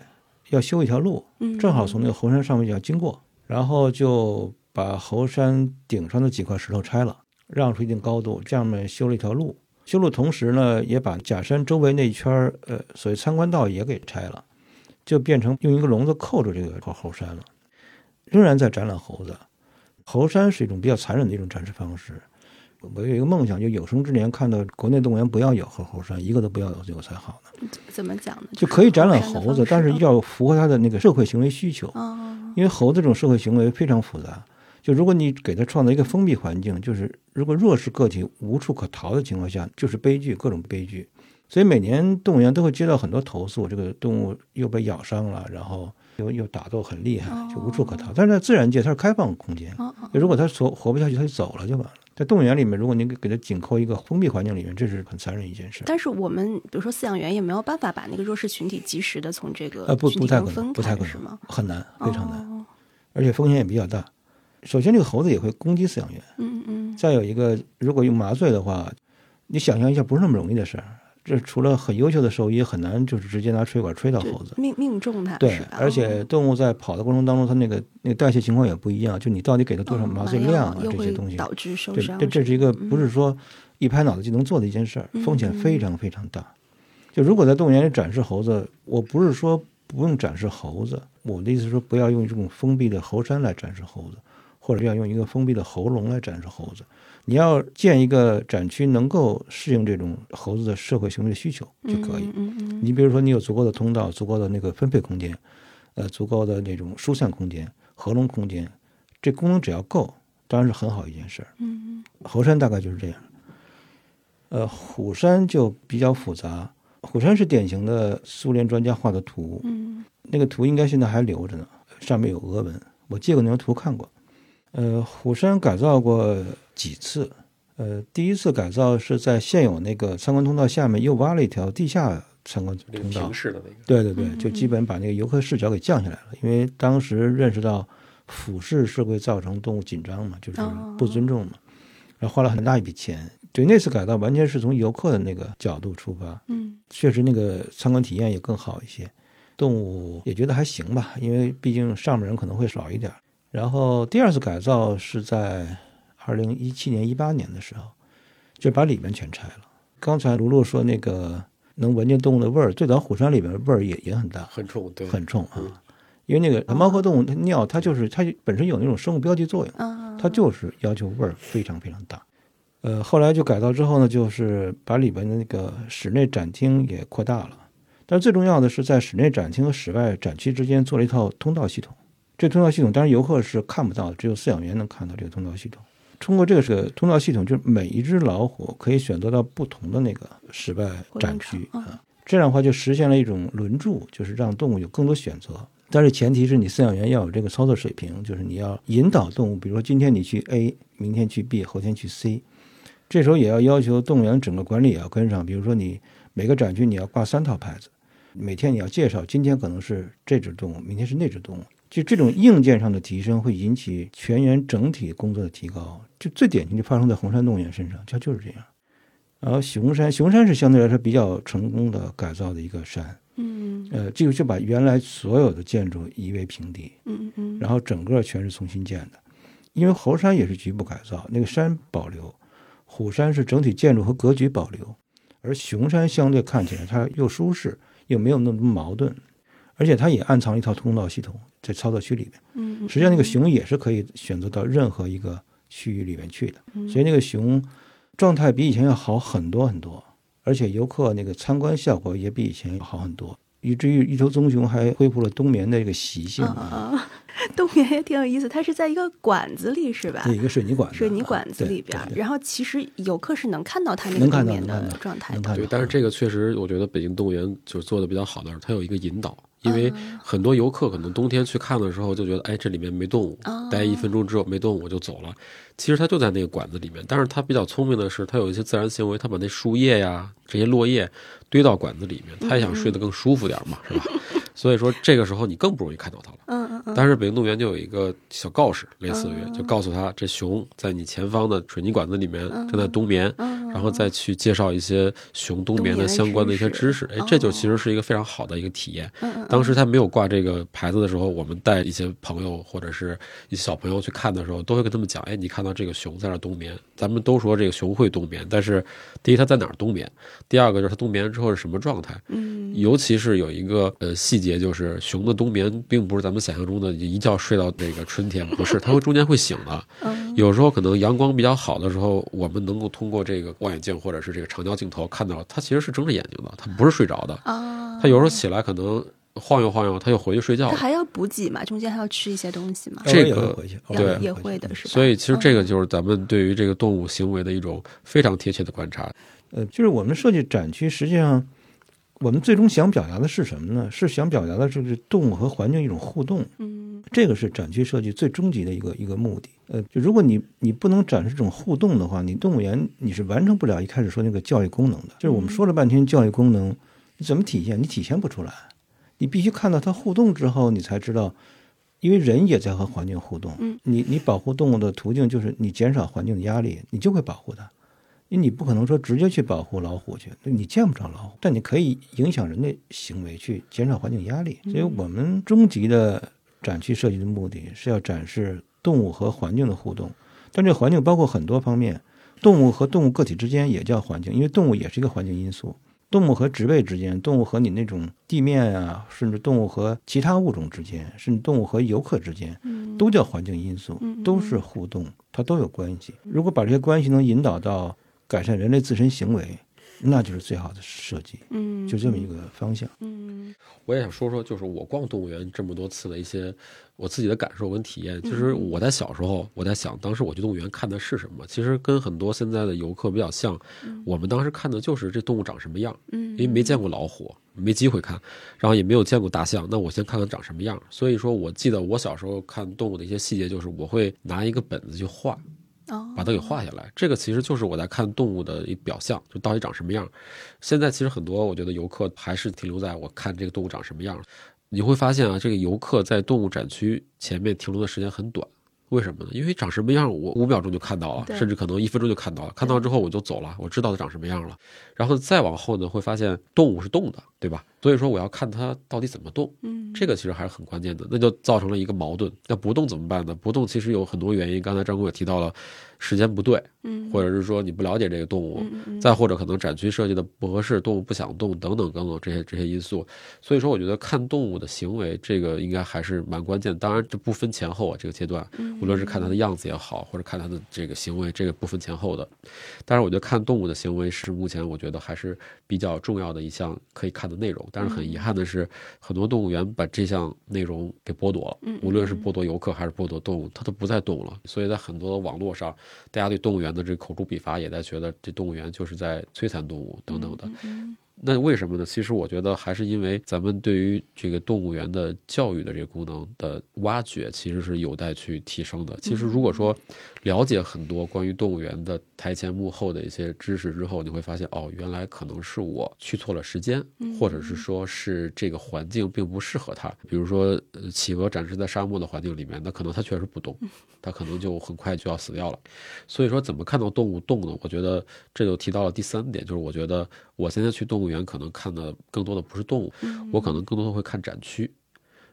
Speaker 2: 要修一条路，
Speaker 1: 嗯
Speaker 2: 正好从那个猴山上面要经过，然后就把猴山顶上的几块石头拆了，让出一定高度，这样呢修了一条路。修路同时呢，也把假山周围那一圈儿呃所谓参观道也给拆了，就变成用一个笼子扣住这个猴山了。仍然在展览猴子。猴山是一种比较残忍的一种展示方式，我有一个梦想，就有生之年看到国内动物园不要有猴猴山，一个都不要有有才好呢。
Speaker 1: 怎么讲呢？
Speaker 2: 就可以展览
Speaker 1: 猴
Speaker 2: 子，但是要符合它的那个社会行为需求。
Speaker 1: 哦，
Speaker 2: 因为猴子这种社会行为非常复杂，就如果你给它创造一个封闭环境，就是如果弱势个体无处可逃的情况下，就是悲剧，各种悲剧。所以每年动物园都会接到很多投诉，这个动物又被咬伤了，然后又又打斗很厉害，就无处可逃。但是在自然界，它是开放空间，如果它活活不下去，它就走了就完了。在动物园里面，如果你给给它紧扣一个封闭环境里面，这是很残忍一件事。
Speaker 1: 但是我们比如说饲养员也没有办法把那个弱势群体及时的从这个
Speaker 2: 呃，不不太可能，不太可能
Speaker 1: 是吗？，
Speaker 2: 很难，非常难，
Speaker 1: 哦
Speaker 2: 而且风险也比较大。首先，这个猴子也会攻击饲养员。
Speaker 1: 嗯嗯
Speaker 2: 再有一个，如果用麻醉的话，你想象一下，不是那么容易的事儿。这除了很优秀的兽医，很难就是直接拿吹管吹到
Speaker 1: 嗯，
Speaker 2: 猴子。
Speaker 1: 命命中它
Speaker 2: 对，而且动物在跑的过程当中，它那个那个代谢情况也不一样，就你到底给它多少
Speaker 1: 嗯
Speaker 2: 麻醉量啊，这些东西，
Speaker 1: 导致受
Speaker 2: 这
Speaker 1: 伤。
Speaker 2: 这这是一个
Speaker 1: 嗯
Speaker 2: 不是说一拍脑袋就能做的一件事儿，
Speaker 1: 嗯
Speaker 2: 风险非常非常大。就如果在动物园里展示猴子，我不是说不用展示猴子，我的意思是说不要用这种封闭的猴山来展示猴子，或者要用一个封闭的喉咙来展示猴子。你要建一个展区，能够适应这种猴子的社会行为的需求就可以。
Speaker 1: 嗯嗯嗯
Speaker 2: 你比如说，你有足够的通道、足够的那个分配空间，呃，足够的那种疏散空间、合笼空间，这功能只要够，当然是很好一件事儿。
Speaker 1: 嗯
Speaker 2: 猴山大概就是这样。呃，虎山就比较复杂。虎山是典型的苏联专家画的图，
Speaker 1: 嗯
Speaker 2: 那个图应该现在还留着呢，上面有俄文，我借过那张图看过。呃，虎山改造过几次，呃，第一次改造是在现有那个参观通道下面又挖了一条地下参观通道
Speaker 3: 平，视的那个，
Speaker 2: 对对对，
Speaker 1: 嗯
Speaker 2: 就基本把那个游客视角给降下来了，因为当时认识到俯视是会造成动物紧张嘛，就是
Speaker 1: 哦
Speaker 2: 不尊重嘛，然后花了很大一笔钱。对那次改造完全是从游客的那个角度出发，
Speaker 1: 嗯
Speaker 2: 确实那个参观体验也更好一些，动物也觉得还行吧，因为毕竟上面人可能会少一点儿。然后第二次改造是在二零一七年、一八年的时候，就把里面全拆了。刚才卢璐说那个能闻见动物的味儿，最早虎山里面味儿也也很大，
Speaker 3: 很冲，对，
Speaker 2: 很冲
Speaker 3: 嗯
Speaker 2: 啊。因为那个猫科动物它尿，它就是它本身有那种生物标记作用，
Speaker 1: 啊，
Speaker 2: 它就是要求味儿非常非常大。呃，后来就改造之后呢，就是把里边的那个室内展厅也扩大了，但是最重要的是在室内展厅和室外展区之间做了一套通道系统。这通道系统当然游客是看不到的，只有饲养员能看到这个通道系统。通过这个是通道系统，就是每一只老虎可以选择到不同的那个室外展区啊，这样的话就实现了一种轮住，就是让动物有更多选择。但是前提是你饲养员要有这个操作水平，就是你要引导动物，比如说今天你去 A，明天去 B，后天去 C，这时候也要要求动物园整个管理也要跟上。比如说你每个展区你要挂三套牌子，每天你要介绍今天可能是这只动物，明天是那只动物。就这种硬件上的提升，会引起全员整体工作的提高。就最典型就发生在红山动物园身上，它就是这样。然后熊山，熊山是相对来说比较成功的改造的一个山，
Speaker 1: 嗯
Speaker 2: 呃，这个就把原来所有的建筑夷为平地，
Speaker 1: 嗯嗯，
Speaker 2: 然后整个全是重新建的。因为猴山也是局部改造，那个山保留，虎山是整体建筑和格局保留，而熊山相对看起来它又舒适，又没有那么多矛盾，而且它也暗藏了一套通道系统在操作区里面。
Speaker 1: 嗯，
Speaker 2: 实际上，那个熊也是可以选择到任何一个区域里面去的，
Speaker 1: 嗯
Speaker 2: 所以那个熊状态比以前要好很多很多，而且游客那个参观效果也比以前要好很多，以至于一头棕熊还恢复了冬眠的这个习性
Speaker 1: 啊啊啊，动物园也挺有意思，它是在一个管子里是吧
Speaker 2: 对？一个水泥管子，
Speaker 1: 水泥管子
Speaker 2: 啊
Speaker 1: 里边然后其实游客是能看到它那个
Speaker 2: 能看
Speaker 1: 冬眠的状态的。
Speaker 3: 对，但是这个确实，我觉得北京动物园就是做的比较好的，它有一个引导。因为
Speaker 1: 嗯
Speaker 3: 很多游客可能冬天去看的时候就觉得，哎，这里面没动物
Speaker 1: 哦，
Speaker 3: 待一分钟之后没动物我就走了。其实它就在那个管子里面，但是它比较聪明的是，它有一些自然行为，它把那树叶呀这些落叶堆到管子里面，它也想睡得更舒服点嘛，是吧？所以说这个时候你更不容易看到它了。
Speaker 1: 嗯嗯嗯，
Speaker 3: 但是北京动物园就有一个小告示，类似于就告诉他，这熊在你前方的水泥管子里面正在冬眠，
Speaker 1: 嗯
Speaker 3: 然后再去介绍一些熊冬眠的相关的一些知识。哎，这就其实是一个非常好的一个体验。当时他没有挂这个牌子的时候，我们带一些朋友或者是一些小朋友去看的时候，都会跟他们讲：哎，你看到这个熊在那儿冬眠，咱们都说这个熊会冬眠，但是第一它在哪儿冬眠，第二个就是它冬眠之后是什么状态。
Speaker 1: 嗯
Speaker 3: 尤其是有一个呃细节，就是熊的冬眠并不是咱们想象中的一觉睡到那个春天，不是，它会中间会醒的。
Speaker 1: 嗯
Speaker 3: 有时候可能阳光比较好的时候，我们能够通过这个望远镜或者是这个长焦镜头看到，它其实是睁着眼睛的，它不是睡着的。
Speaker 1: 啊，
Speaker 3: 它有时候起来可能晃悠晃悠，它又回去睡觉了。
Speaker 1: 它还要补给嘛，中间还要吃一些东西嘛。
Speaker 3: 这个
Speaker 2: 也会回去，偶尔
Speaker 3: 对
Speaker 1: 也会的是吧？
Speaker 3: 所以其实这个
Speaker 1: 嗯
Speaker 3: 就是咱们对于这个动物行为的一种非常贴切的观察。
Speaker 2: 呃，就是我们设计展区，实际上我们最终想表达的是什么呢？是想表达的就是动物和环境一种互动，
Speaker 1: 嗯
Speaker 2: 这个是展区设计最终极的一个一个目的。呃，就如果你你不能展示这种互动的话，你动物园你是完成不了一开始说那个教育功能的。就是我们说了半天教育功能，你怎么体现？你体现不出来，你必须看到它互动之后，你才知道。因为人也在和环境互动，
Speaker 1: 嗯
Speaker 2: 你你保护动物的途径就是你减少环境的压力，你就会保护它。因为你不可能说直接去保护老虎去，你见不着老虎，但你可以影响人的行为去减少环境压力。所以我们终极的展区设计的目的是要展示动物和环境的互动，但这个环境包括很多方面，动物和动物个体之间也叫环境，因为动物也是一个环境因素。动物和植被之间，动物和你那种地面啊，甚至动物和其他物种之间，甚至动物和游客之间，
Speaker 1: 嗯
Speaker 2: 都叫环境因素
Speaker 1: 嗯，
Speaker 2: 都是互动，它都有关系。如果把这些关系能引导到改善人类自身行为，那就是最好的设计，
Speaker 1: 嗯，
Speaker 2: 就这么一个方向。
Speaker 1: 嗯
Speaker 3: 我也想说说，就是我逛动物园这么多次的一些我自己的感受跟体验。其实我在小时候，我在想，当时我去动物园看的是什么？其实跟很多现在的游客比较像。我们当时看的就是这动物长什么样，
Speaker 1: 嗯，
Speaker 3: 因为没见过老虎，没机会看，然后也没有见过大象，那我先看看长什么样。所以说我记得我小时候看动物的一些细节，就是我会拿一个本子去画，
Speaker 1: 哦，
Speaker 3: 把它给画下来。这个其实就是我在看动物的一表象，就到底长什么样。现在其实很多我觉得游客还是停留在我看这个动物长什么样。你会发现啊，这个游客在动物展区前面停留的时间很短。为什么呢？因为长什么样，我五秒钟就看到了，甚至可能一分钟就看到了。看到之后我就走了，我知道它长什么样了。然后再往后呢，会发现动物是动的，对吧？所以说我要看它到底怎么动。
Speaker 1: 嗯，
Speaker 3: 这个其实还是很关键的，那就造成了一个矛盾。那不动怎么办呢？不动其实有很多原因，刚才张工也提到了，时间不对，
Speaker 1: 嗯，
Speaker 3: 或者是说你不了解这个动物，再或者可能展区设计的不合适，动物不想动等等等等这些这些因素。所以说，我觉得看动物的行为，这个应该还是蛮关键。当然，这不分前后啊，这个阶段，
Speaker 1: 嗯
Speaker 3: 无论是看它的样子也好，或者看它的这个行为，这个不分前后的。但是，我觉得看动物的行为是目前我觉得还是比较重要的一项可以看的内容。但是很遗憾的是，很多动物园把这项内容给剥夺无论是剥夺游客还是剥夺动物，它都不再动了。所以在很多网络上，大家对动物园的这口诛笔伐，也在觉得这动物园就是在摧残动物等等的。
Speaker 1: 嗯
Speaker 3: 那为什么呢？其实我觉得还是因为咱们对于这个动物园的教育的这个功能的挖掘，其实是有待去提升的。其实如果说了解很多关于动物园的台前幕后的一些知识之后，你会发现，哦，原来可能是我去错了时间，或者是说是这个环境并不适合它。比如说，呃企鹅展示在沙漠的环境里面，那可能它确实不动，它可能就很快就要死掉了。所以说，怎么看到动物动呢？我觉得这就提到了第三点，就是我觉得我现在去动物园可能看的更多的不是动物，我可能更多的会看展区，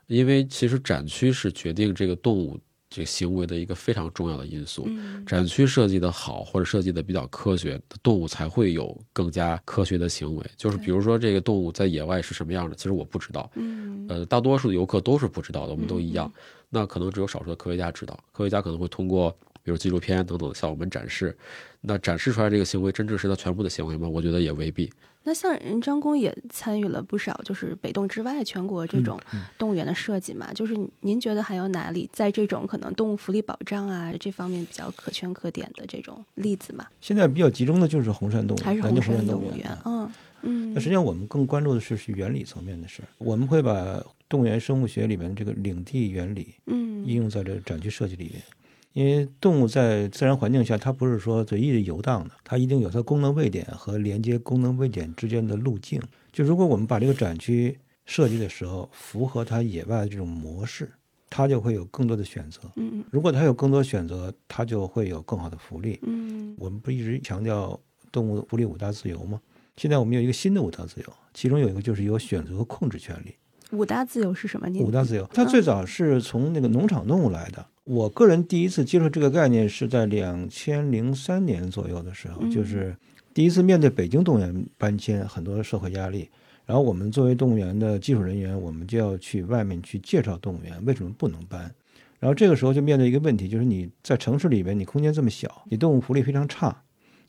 Speaker 3: 因为其实展区是决定这个动物这个行为的一个非常重要的因素。
Speaker 1: 嗯
Speaker 3: 展区设计的好，或者设计的比较科学，动物才会有更加科学的行为。就是比如说这个动物在野外是什么样的，其实我不知道，
Speaker 1: 嗯
Speaker 3: 呃，大多数的游客都是不知道的，我们都一样。那可能只有少数的科学家知道，科学家可能会通过比如纪录片等等向我们展示。那展示出来这个行为，真正是他全部的行为吗？我觉得也未必。
Speaker 1: 那像人张工也参与了不少，就是北动之外全国这种动物园的设计嘛。就是您觉得还有哪里在这种可能动物福利保障啊这方面比较可圈可点的这种例子嘛？
Speaker 2: 现在比较集中的就是红山动物，
Speaker 1: 还是红山
Speaker 2: 山动
Speaker 1: 物园？。嗯嗯
Speaker 2: 那实际上我们更关注的是是原理层面的事儿，我们会把动物园生物学里面这个领地原理
Speaker 1: 嗯
Speaker 2: 应用在这个展区设计里面。因为动物在自然环境下，它不是说随意的游荡的，它一定有它功能位点和连接功能位点之间的路径。就如果我们把这个展区设计的时候符合它野外的这种模式，它就会有更多的选择。
Speaker 1: 嗯
Speaker 2: 如果它有更多选择，它就会有更好的福利。
Speaker 1: 嗯
Speaker 2: 我们不一直强调动物福利五大自由吗？现在我们有一个新的五大自由，其中有一个就是有选择和控制权利。
Speaker 1: 五大自由是什么？您
Speaker 2: 五大自由，它最早是从那个农场动物来的。我个人第一次接触这个概念是在两千零三年左右的时候，
Speaker 1: 嗯
Speaker 2: 就是第一次面对北京动物园搬迁，很多社会压力。然后我们作为动物园的技术人员，我们就要去外面去介绍动物园为什么不能搬。然后这个时候就面对一个问题，就是你在城市里边，你空间这么小，你动物福利非常差，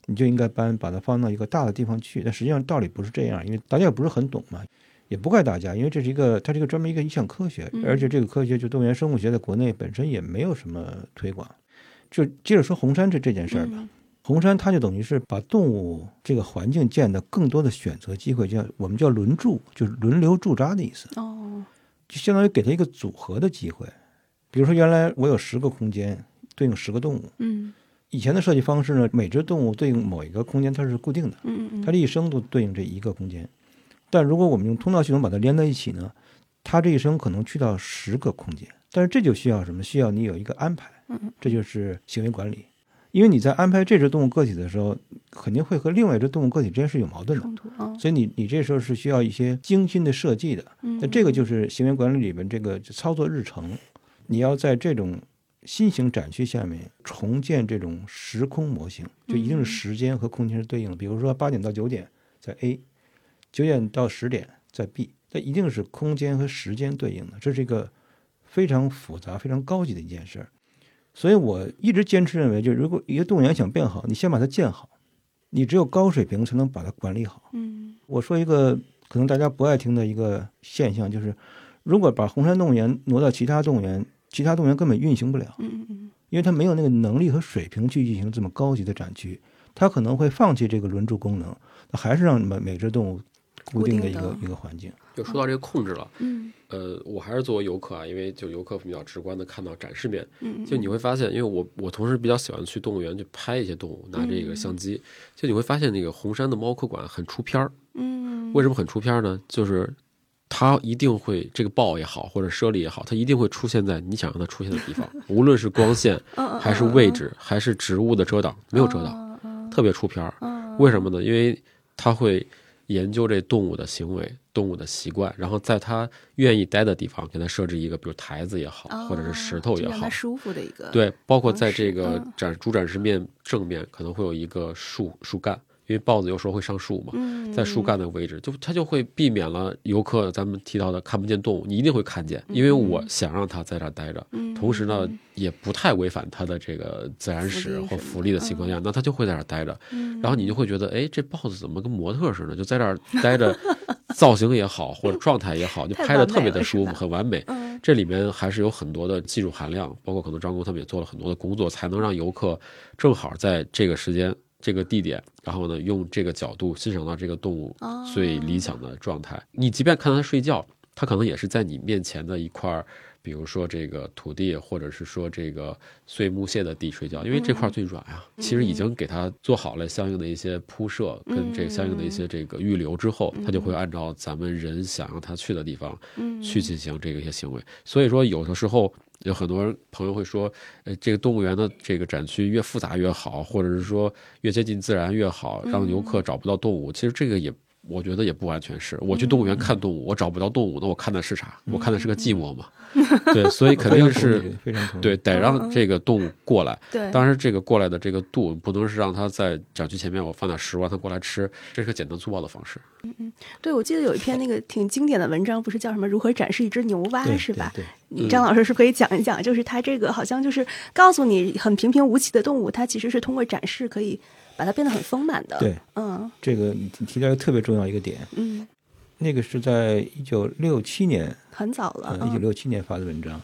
Speaker 2: 你就应该搬把它放到一个大的地方去。但实际上道理不是这样，因为大家也不是很懂嘛，也不怪大家，因为这是一个它是一个专门一个一项科学，而且这个科学就动物园生物学在国内本身也没有什么推广。就接着说红山这这件事儿吧，红山它就等于是把动物这个环境建的更多的选择机会，叫我们叫轮住，就是轮流驻扎的意思。
Speaker 1: 哦，
Speaker 2: 就相当于给它一个组合的机会。比如说，原来我有十个空间对应十个动物，
Speaker 1: 嗯
Speaker 2: 以前的设计方式呢，每只动物对应某一个空间它是固定的，
Speaker 1: 嗯嗯
Speaker 2: 它这一生都对应这一个空间。但如果我们用通道系统把它连在一起呢，它这一生可能去到十个空间。但是这就需要什么？需要你有一个安排，
Speaker 1: 嗯
Speaker 2: 这就是行为管理。因为你在安排这只动物个体的时候，肯定会和另外一只动物个体之间是有矛盾的，所以你你这时候是需要一些精心的设计的。
Speaker 1: 嗯
Speaker 2: 那这个就是行为管理里面这个操作日程，你要在这种新型展区下面重建这种时空模型，就一定是时间和空间是对应的。比如说八点到九点在 A，九点到十点在 B，它一定是空间和时间对应的。这是一个非常复杂、非常高级的一件事儿。所以我一直坚持认为，就如果一个动物园想变好，你先把它建好，你只有高水平才能把它管理好。
Speaker 1: 嗯
Speaker 2: 我说一个可能大家不爱听的一个现象，就是如果把红山动物园挪到其他动物园，其他动物园根本运行不了，
Speaker 1: 嗯嗯
Speaker 2: 因为它没有那个能力和水平去运行这么高级的展区，它可能会放弃这个轮住功能，它还是让每每只动物固定的一个
Speaker 1: 的
Speaker 2: 一个环境。
Speaker 3: 就说到这个控制了，
Speaker 1: 嗯
Speaker 3: 呃，我还是作为游客啊，因为就游客比较直观的看到展示面，
Speaker 1: 嗯，
Speaker 3: 就你会发现，因为我我同时比较喜欢去动物园去拍一些动物，拿这个相机，就你会发现那个红山的猫科馆很出片儿。
Speaker 1: 嗯
Speaker 3: 为什么很出片儿呢？就是它一定会这个豹也好，或者猞猁也好，它一定会出现在你想让它出现的地方，无论是光线
Speaker 1: 嗯
Speaker 3: 还是位置，还是植物的遮挡，没有遮挡，特别出片儿。
Speaker 1: 嗯
Speaker 3: 为什么呢？因为它会研究这动物的行为、动物的习惯，然后在它愿意待的地方给它设置一个，比如台子也好，或者是石头也好。
Speaker 1: 舒服的一个
Speaker 3: 对，包括在这个
Speaker 1: 嗯。
Speaker 3: 展主展示面正面可能会有一个树树干，因为豹子有时候会上树嘛，
Speaker 1: 嗯。
Speaker 3: 在树干的位置，就它就会避免了游客咱们提到的看不见动物，你一定会看见，因为我想让它在这儿待着，
Speaker 1: 嗯
Speaker 3: 同时呢也不太违反它的这个自然史或
Speaker 1: 福利
Speaker 3: 的情况下，那它就会在这儿待着，
Speaker 1: 嗯。
Speaker 3: 然后你就会觉得，哎，这豹子怎么跟模特似的，就在这儿 待着，造型也好，或者状态也好，就拍的特别的舒服，很完美。
Speaker 1: 嗯。
Speaker 3: 这里面还是有很多的技术含量，包括可能张工他们也做了很多的工作，才能让游客正好在这个时间、这个地点，然后呢用这个角度欣赏到这个动物
Speaker 1: 哦
Speaker 3: 最理想的状态。你即便看它睡觉，它可能也是在你面前的一块儿。比如说这个土地，或者是说这个碎木屑的地睡觉，因为这块儿最软呀、其实已经给它做好了相应的一些铺设，跟这相应的一些这个预留之后，它就会按照咱们人想让它去的地方
Speaker 1: 嗯
Speaker 3: 去进行这个一些行为。所以说，有的时候有很多朋友会说，呃，这个动物园的这个展区越复杂越好，或者是说越接近自然越好，让游客找不到动物。其实这个也。我觉得也不完全是，我去动物园看动物，我找不到动物，那我看的是啥？我看的是个寂寞嘛。对，所以 肯定是对，得让这个动物过来。
Speaker 1: 对，
Speaker 3: 当然，这个过来的这个度不能是让它在展区前面我放点食物让它过来吃，这是个简单粗暴的方式。
Speaker 1: 嗯嗯对，我记得有一篇那个挺经典的文章，不是叫什么“如何展示一只牛蛙”是吧？
Speaker 2: 对
Speaker 1: 张老师是可以讲一讲，就是它这个好像就是告诉你，很平平无奇的动物，它其实是通过展示可以把它变得很丰满的。
Speaker 2: 对，
Speaker 1: 嗯
Speaker 2: 这个你提提到一个特别重要一个点，
Speaker 1: 嗯，
Speaker 2: 那个是在一九六七年，
Speaker 1: 很早了。
Speaker 2: 呃，一九
Speaker 1: 嗯
Speaker 2: 六七年发的文章，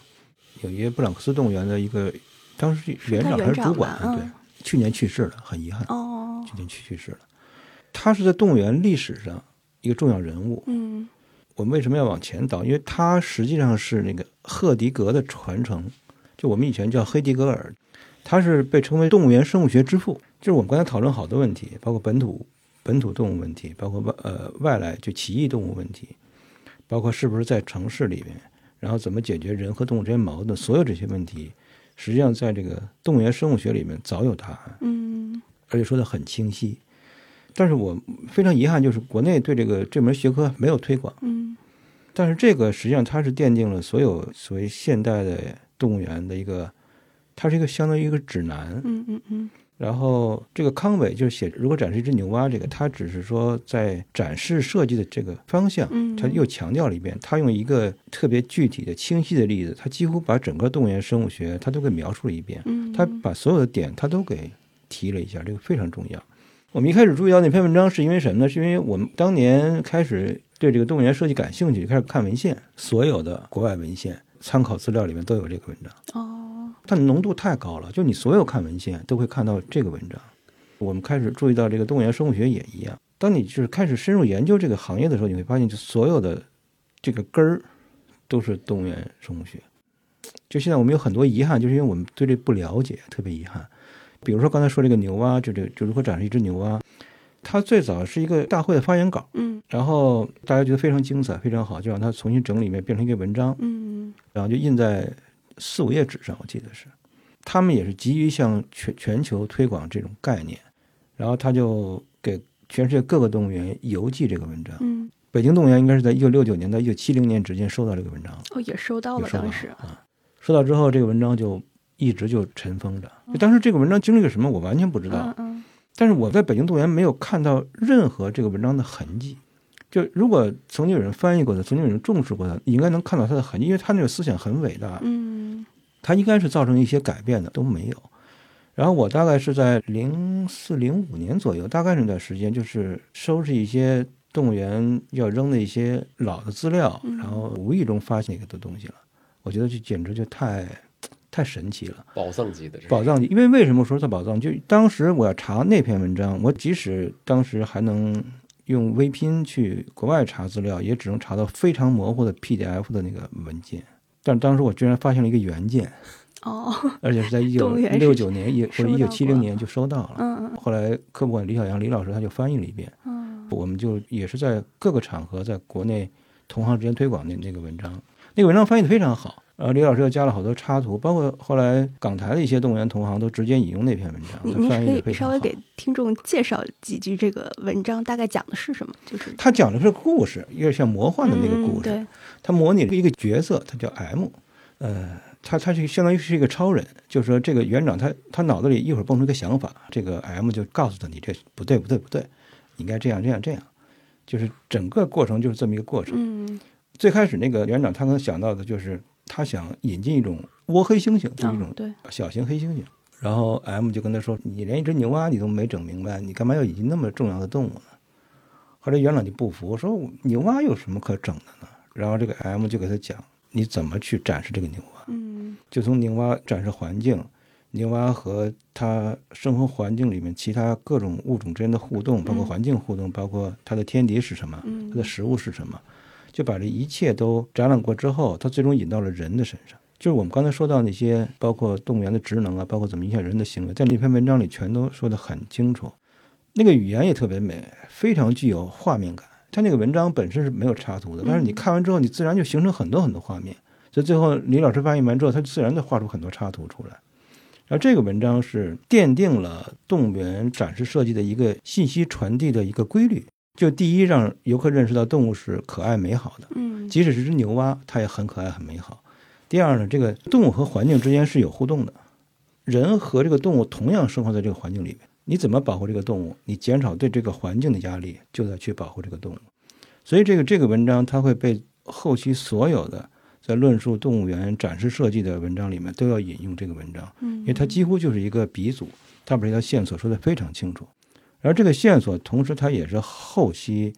Speaker 2: 纽约布朗克斯动物园的一个当时园长还是主管对，去年去世了，很遗憾，
Speaker 1: 哦，
Speaker 2: 去年去去世了。他是在动物园历史上一个重要人物。
Speaker 1: 嗯
Speaker 2: 我们为什么要往前倒？因为他实际上是那个赫迪格的传承，就我们以前叫黑迪格尔，他是被称为动物园生物学之父。就是我们刚才讨论好多问题，包括本土本土动物问题，包括外呃外来就奇异动物问题，包括是不是在城市里面，然后怎么解决人和动物之间矛盾，所有这些问题，实际上在这个动物园生物学里面早有答案。
Speaker 1: 嗯
Speaker 2: 而且说的很清晰。但是我非常遗憾，就是国内对这个这门学科没有推广。
Speaker 1: 嗯
Speaker 2: 但是这个实际上它是奠定了所有所谓现代的动物园的一个，它是一个相当于一个指南。
Speaker 1: 嗯嗯嗯
Speaker 2: 然后这个康伟就是写如果展示一只牛蛙，这个他只是说在展示设计的这个方向，
Speaker 1: 嗯
Speaker 2: 他又强调了一遍，他用一个特别具体的、清晰的例子，他几乎把整个动物园生物学他都给描述了一遍，
Speaker 1: 嗯，
Speaker 2: 他把所有的点他都给提了一下，这个非常重要。我们一开始注意到那篇文章是因为什么呢？是因为我们当年开始对这个动物园设计感兴趣，就开始看文献，所有的国外文献参考资料里面都有这个文章。
Speaker 1: 哦，
Speaker 2: 它的浓度太高了，就你所有看文献都会看到这个文章。我们开始注意到这个动物园生物学也一样。当你就是开始深入研究这个行业的时候，你会发现，就所有的这个根儿都是动物园生物学。就现在我们有很多遗憾，就是因为我们对这不了解，特别遗憾。比如说刚才说这个牛蛙，就这就如何展示一只牛蛙，它最早是一个大会的发言稿，
Speaker 1: 嗯
Speaker 2: 然后大家觉得非常精彩，非常好，就让它重新整理一遍，变成一个文章。
Speaker 1: 嗯
Speaker 2: 然后就印在四五页纸上，我记得是。他们也是急于向全全球推广这种概念，然后他就给全世界各个动物园邮寄这个文章。
Speaker 1: 嗯，
Speaker 2: 北京动物园应该是在一九六九年到一九七零年之间收到这个文章，
Speaker 1: 哦，也收到了，当时，
Speaker 2: 啊。收到之后，这个文章就一直就尘封着。就当时这个文章经历了什么，我完全不知道。
Speaker 1: 嗯嗯
Speaker 2: 但是我在北京动物园没有看到任何这个文章的痕迹。就如果曾经有人翻译过的，曾经有人重视过的，你应该能看到它的痕迹，因为他那个思想很伟大。
Speaker 1: 嗯
Speaker 2: 它应该是造成一些改变的，都没有。然后我大概是在零四零五年左右，大概那段时间，就是收拾一些动物园要扔的一些老的资料，
Speaker 1: 嗯
Speaker 2: 然后无意中发现一个的东西了。我觉得这简直就太太神奇了。
Speaker 3: 宝藏级的这
Speaker 2: 宝藏级，因为为什么说它宝藏？就当时我要查那篇文章，我即使当时还能用微拼去国外查资料，也只能查到非常模糊的 PDF 的那个文件。但当时我居然发现了一个原件，
Speaker 1: 哦，
Speaker 2: 而且是在 一九六九年一或者一九七零年就收到了。
Speaker 1: 嗯嗯
Speaker 2: 后来科普馆李小阳李老师他就翻译了一遍，
Speaker 1: 嗯
Speaker 2: 我们就也是在各个场合在国内同行之间推广那那个文章，那个文章翻译的非常好。呃，李老师又加了好多插图，包括后来港台的一些动物园同行都直接引用那篇文章，
Speaker 1: 你你可以稍微。给听众介绍几句这个文章大概讲的是什么？就是
Speaker 2: 他讲的是故事，有点像魔幻的那个故事。
Speaker 1: 嗯对，
Speaker 2: 他模拟了一个角色，他叫 M，呃，他他是相当于是一个超人，就是说这个园长他他脑子里一会儿蹦出一个想法，这个 M 就告诉他你这不对不对不对，你应该这样这样这样，就是整个过程就是这么一个过程。
Speaker 1: 嗯
Speaker 2: 最开始那个园长他可能想到的就是他想引进一种窝黑猩猩，就是一种小型黑猩猩。然后 M 就跟他说：“你连一只牛蛙你都没整明白，你干嘛要引进那么重要的动物呢？”后来园长就不服，说：“牛蛙有什么可整的呢？”然后这个 M 就给他讲你怎么去展示这个牛蛙，
Speaker 1: 嗯
Speaker 2: 就从牛蛙展示环境，牛蛙和它生活环境里面其他各种物种之间的互动，包括
Speaker 1: 嗯
Speaker 2: 环境互动，包括它的天敌是什么，
Speaker 1: 嗯
Speaker 2: 它的食物是什么，就把这一切都展览过之后，它最终引到了人的身上。就是我们刚才说到那些，包括动物园的职能啊，包括怎么影响人的行为，在那篇文章里全都说得很清楚。那个语言也特别美，非常具有画面感。它那个文章本身是没有插图的，但是你看完之后，你自然就形成很多很多画面。所以最后李老师翻译完之后，他自然的画出很多插图出来。然后这个文章是奠定了动物园展示设计的一个信息传递的一个规律。就第一，让游客认识到动物是可爱美好的，
Speaker 1: 嗯
Speaker 2: 即使是只牛蛙，它也很可爱很美好。第二呢，这个动物和环境之间是有互动的，人和这个动物同样生活在这个环境里面。你怎么保护这个动物？你减少对这个环境的压力，就在去保护这个动物。所以这个这个文章它会被后期所有的在论述动物园展示设计的文章里面都要引用这个文章，
Speaker 1: 嗯，
Speaker 2: 因为它几乎就是一个鼻祖，它把这条线索说得非常清楚。而这个线索，同时它也是后期，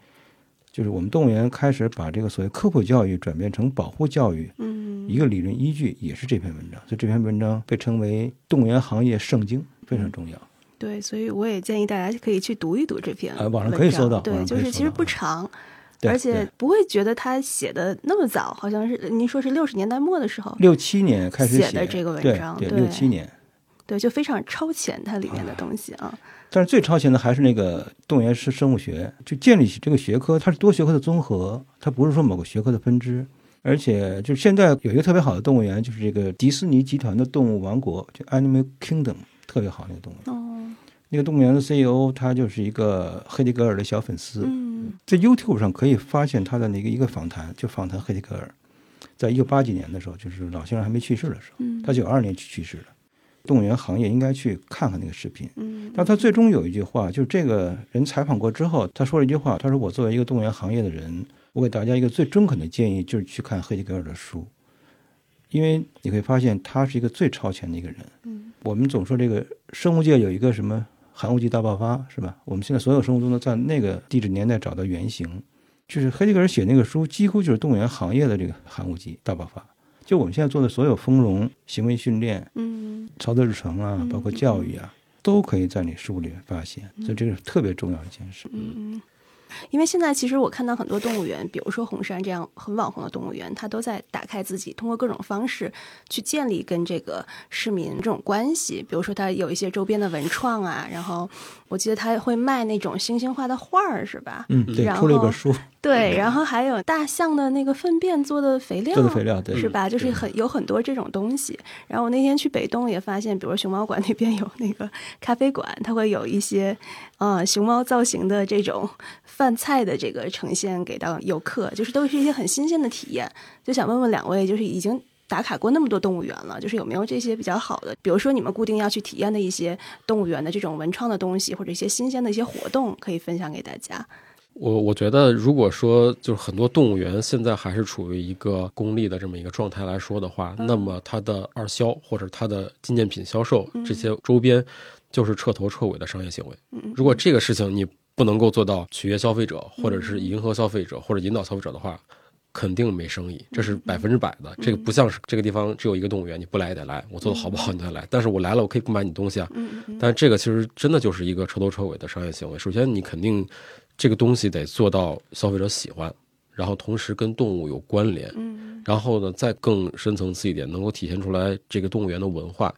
Speaker 2: 就是我们动物园开始把这个所谓科普教育转变成保护教育
Speaker 1: 嗯
Speaker 2: 一个理论依据，也是这篇文章。所以这篇文章被称为动物园行业圣经，非常重要。
Speaker 1: 对，所以我也建议大家可以去读一读这篇
Speaker 2: 呃网上可以搜到
Speaker 1: 对，就是其实不长，而且不会觉得他写的那么早，好像是您说是六十年代末的时候，
Speaker 2: 六七年开始
Speaker 1: 写的这个文章
Speaker 2: 对
Speaker 1: 对
Speaker 2: 六七年。
Speaker 1: 对，就非常超前它里面的东西啊。
Speaker 2: 但是最超前的还是那个动物园是生物学，就建立起这个学科，它是多学科的综合，它不是说某个学科的分支。而且就现在有一个特别好的动物园，就是这个迪士尼集团的动物王国，就 Animal Kingdom，特别好那个动物园。
Speaker 1: 哦，
Speaker 2: 那个动物园的 CEO 他就是一个黑迪格尔的小粉丝，
Speaker 1: 嗯
Speaker 2: 在 YouTube 上可以发现他的那个一个访谈，就访谈黑迪格尔，在一九八几年的时候，就是老先生还没去世的时候，
Speaker 1: 嗯，
Speaker 2: 他九二年去世的。动物园行业应该去看看那个视频。
Speaker 1: 嗯，
Speaker 2: 但他最终有一句话，就是这个人采访过之后，他说了一句话，他说：“我作为一个动物园行业的人，我给大家一个最中肯的建议，就是去看黑吉格尔的书，因为你会发现他是一个最超前的一个人。
Speaker 1: 嗯，
Speaker 2: 我们总说这个生物界有一个什么寒武纪大爆发，是吧？我们现在所有生物都能在那个地质年代找到原型。就是黑吉格尔写那个书，几乎就是动物园行业的这个寒武纪大爆发。就我们现在做的所有丰容、行为训练、
Speaker 1: 嗯
Speaker 2: 操作日程啊，包括教育啊，都可以在你书里面发现。所以这是特别重要的一件事。
Speaker 1: 嗯，因为现在其实我看到很多动物园，比如说红山这样很网红的动物园，它都在打开自己，通过各种方式去建立跟这个市民这种关系。比如说，它有一些周边的文创啊，然后我记得它会卖那种星星画的画儿，是吧？
Speaker 2: 嗯，对，出了一本书，
Speaker 1: 对，然后还有大象的那个粪便做的肥料，
Speaker 2: 做的肥料，对，
Speaker 1: 是吧？就是很有很多这种东西。然后我那天去北洞也发现，比如熊猫馆那边有那个咖啡馆，它会有一些呃熊猫造型的这种饭菜的这个呈现给到游客，就是都是一些很新鲜的体验。就想问问两位，就是已经。打卡过那么多动物园了，就是有没有这些比较好的？比如说你们固定要去体验的一些动物园的这种文创的东西，或者一些新鲜的一些活动，可以分享给大家。
Speaker 3: 我我觉得，如果说就是很多动物园现在还是处于一个公立的这么一个状态来说的话，那么它的二销或者它的纪念品销售这些周边，就是彻头彻尾的商业行为。如果这个事情你不能够做到取悦消费者，或者是迎合消费者，或者引导消费者的话，肯定没生意，这是百分之百的。这个不像是这个地方只有一个动物园，你不来也得来，我做的好不好你再来。但是我来了，我可以不买你东西啊。但这个其实真的就是一个彻头彻尾的商业行为。首先，你肯定这个东西得做到消费者喜欢，然后同时跟动物有关联，然后呢，再更深层次一点，能够体现出来这个动物园的文化，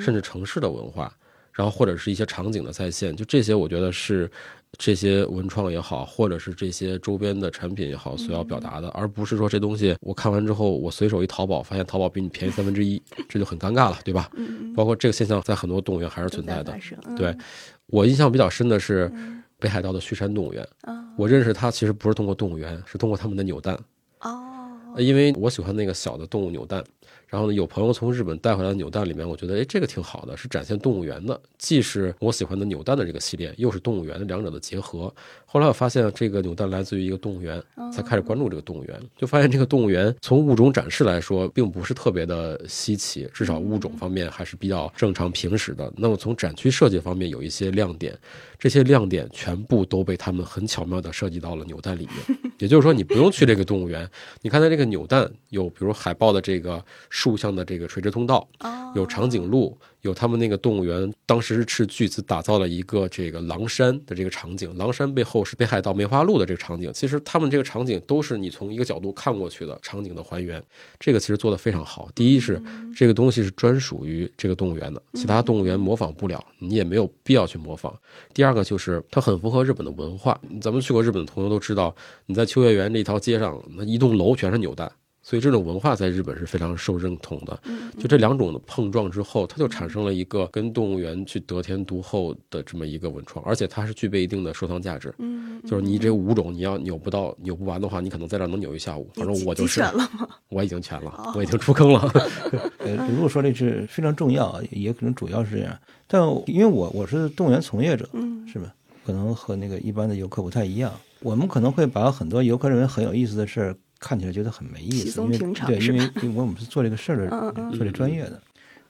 Speaker 3: 甚至城市的文化，然后或者是一些场景的再现，就这些，我觉得是这些文创也好，或者是这些周边的产品也好，所要表达的，而不是说这东西我看完之后，我随手一淘宝，发现淘宝比你便宜三分之一，这就很尴尬了，对吧？包括这个现象在很多动物园还是存在的对我印象比较深的是北海道的旭山动物园，
Speaker 1: 啊
Speaker 3: 我认识它其实不是通过动物园，是通过他们的扭蛋。
Speaker 1: 哦，
Speaker 3: 呃因为我喜欢那个小的动物扭蛋，然后呢，有朋友从日本带回来的扭蛋里面，我觉得哎，这个挺好的，是展现动物园的，既是我喜欢的扭蛋的这个系列，又是动物园的两者的结合。后来我发现这个扭蛋来自于一个动物园，才开始关注这个动物园，就发现这个动物园从物种展示来说，并不是特别的稀奇，至少物种方面还是比较正常平时的。那么从展区设计方面有一些亮点，这些亮点全部都被他们很巧妙地设计到了扭蛋里面。也就是说，你不用去这个动物园，你看它这个扭蛋有，比如海豹的这个竖向的这个垂直通道，
Speaker 1: 哦
Speaker 3: 有长颈鹿，有他们那个动物园当时是斥巨资打造了一个这个狼山的这个场景，狼山背后是北海道梅花鹿的这个场景。其实他们这个场景都是你从一个角度看过去的场景的还原，这个其实做得非常好。第一是这个东西是专属于这个动物园的，其他动物园模仿不了，你也没有必要去模仿。第二个就是它很符合日本的文化，咱们去过日本的朋友都知道，你在秋叶原这一条街上，那一栋楼全是扭蛋。所以这种文化在日本是非常受认同的。就这两种的碰撞之后，它就产生了一个跟动物园去得天独厚的这么一个文创，而且它是具备一定的收藏价值。
Speaker 1: 嗯，
Speaker 3: 就是你这五种你要扭不到、扭不完的话，你可能在这儿能扭一下午。反正我就是，
Speaker 1: 全了吗？
Speaker 3: 我已经全了，我已经出坑了。
Speaker 2: 呃，如果说这是非常重要，也可能主要是这样。但因为我我是动物园从业者，
Speaker 1: 嗯
Speaker 2: 是吧？可能和那个一般的游客不太一样。我们可能会把很多游客认为很有意思的事儿看起来觉得很没意思，因为对，因为因为我们是做这个事儿的，做这专业的。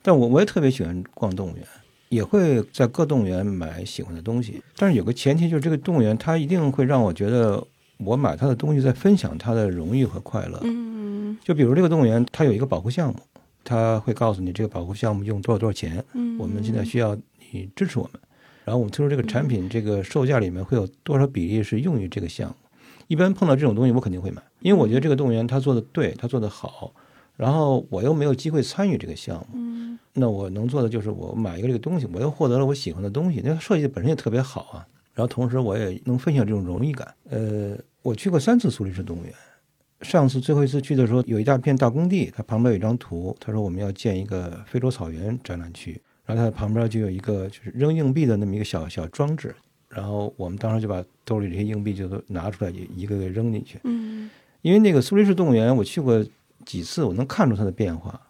Speaker 2: 但我我也特别喜欢逛动物园，也会在各动物园买喜欢的东西。但是有个前提，就是这个动物园它一定会让我觉得我买它的东西在分享它的荣誉和快乐。
Speaker 1: 嗯
Speaker 2: 就比如这个动物园，它有一个保护项目，它会告诉你这个保护项目用多少多少钱，
Speaker 1: 嗯，
Speaker 2: 我们现在需要你支持我们。然后我们推出这个产品，这个售价里面会有多少比例是用于这个项目？一般碰到这种东西，我肯定会买，因为我觉得这个动物园它做的对，它做的好，然后我又没有机会参与这个项目，
Speaker 1: 嗯
Speaker 2: 那我能做的就是我买一个这个东西，我又获得了我喜欢的东西，那设计本身也特别好啊。然后同时我也能分享这种荣誉感。呃，我去过三次苏黎世动物园，上次最后一次去的时候，有一大片大工地，它旁边有一张图，他说我们要建一个非洲草原展览区，然后它旁边就有一个就是扔硬币的那么一个小小装置，然后我们当时就把兜里这些硬币就都拿出来，一一个个扔进去。
Speaker 1: 嗯
Speaker 2: 因为那个苏黎世动物园我去过几次，我能看出它的变化。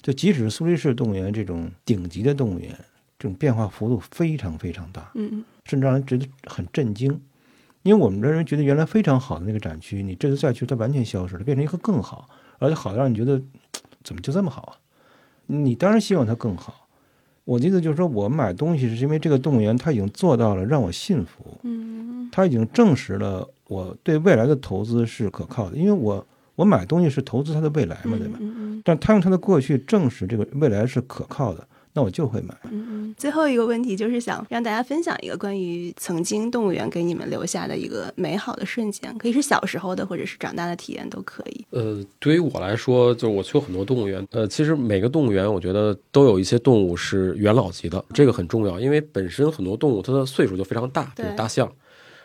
Speaker 2: 就即使是苏黎世动物园这种顶级的动物园，这种变化幅度非常非常大，
Speaker 1: 嗯
Speaker 2: 甚至让人觉得很震惊。因为我们这人觉得原来非常好的那个展区，你这次再去，它完全消失了，变成一个更好，而且好的让你觉得怎么就这么好啊？你当然希望它更好。我的意思就是说，我买东西是因为这个动物园它已经做到了让我信服，
Speaker 1: 嗯
Speaker 2: 它已经证实了我对未来的投资是可靠的，因为我我买东西是投资它的未来嘛，对吧？
Speaker 1: 嗯嗯
Speaker 2: 但他用他的过去证实这个未来是可靠的，那我就会买。
Speaker 1: 嗯嗯。最后一个问题就是想让大家分享一个关于曾经动物园给你们留下的一个美好的瞬间，可以是小时候的，或者是长大的体验都可以。
Speaker 3: 呃，对于我来说，就是我去过很多动物园。呃，其实每个动物园，我觉得都有一些动物是元老级的，这个很重要，因为本身很多动物它的岁数就非常大，比如大象，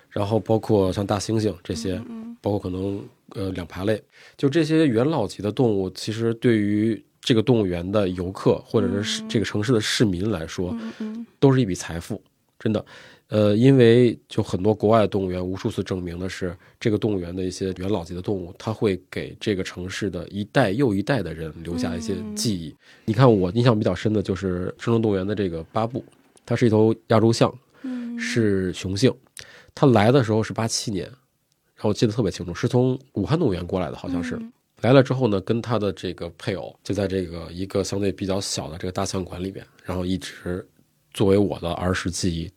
Speaker 3: 然后包括像大猩猩这些，
Speaker 1: 嗯
Speaker 3: 包括可能呃两爬类，就这些元老级的动物，其实对于这个动物园的游客或者是这个城市的市民来说，都是一笔财富，真的。呃，因为就很多国外的动物园无数次证明的是，这个动物园的一些元老级的动物，它会给这个城市的一代又一代的人留下一些记忆。你看，我印象比较深的就是生动动物园的这个巴布，它是一头亚洲象，
Speaker 1: 嗯
Speaker 3: 是雄性，它来的时候是八七年，然后我记得特别清楚，是从武汉动物园过来的，好像是。
Speaker 1: 嗯
Speaker 3: 来了之后呢，跟他的这个配偶就在这个一个相对比较小的这个大象馆里边，然后一直作为我的儿时记忆。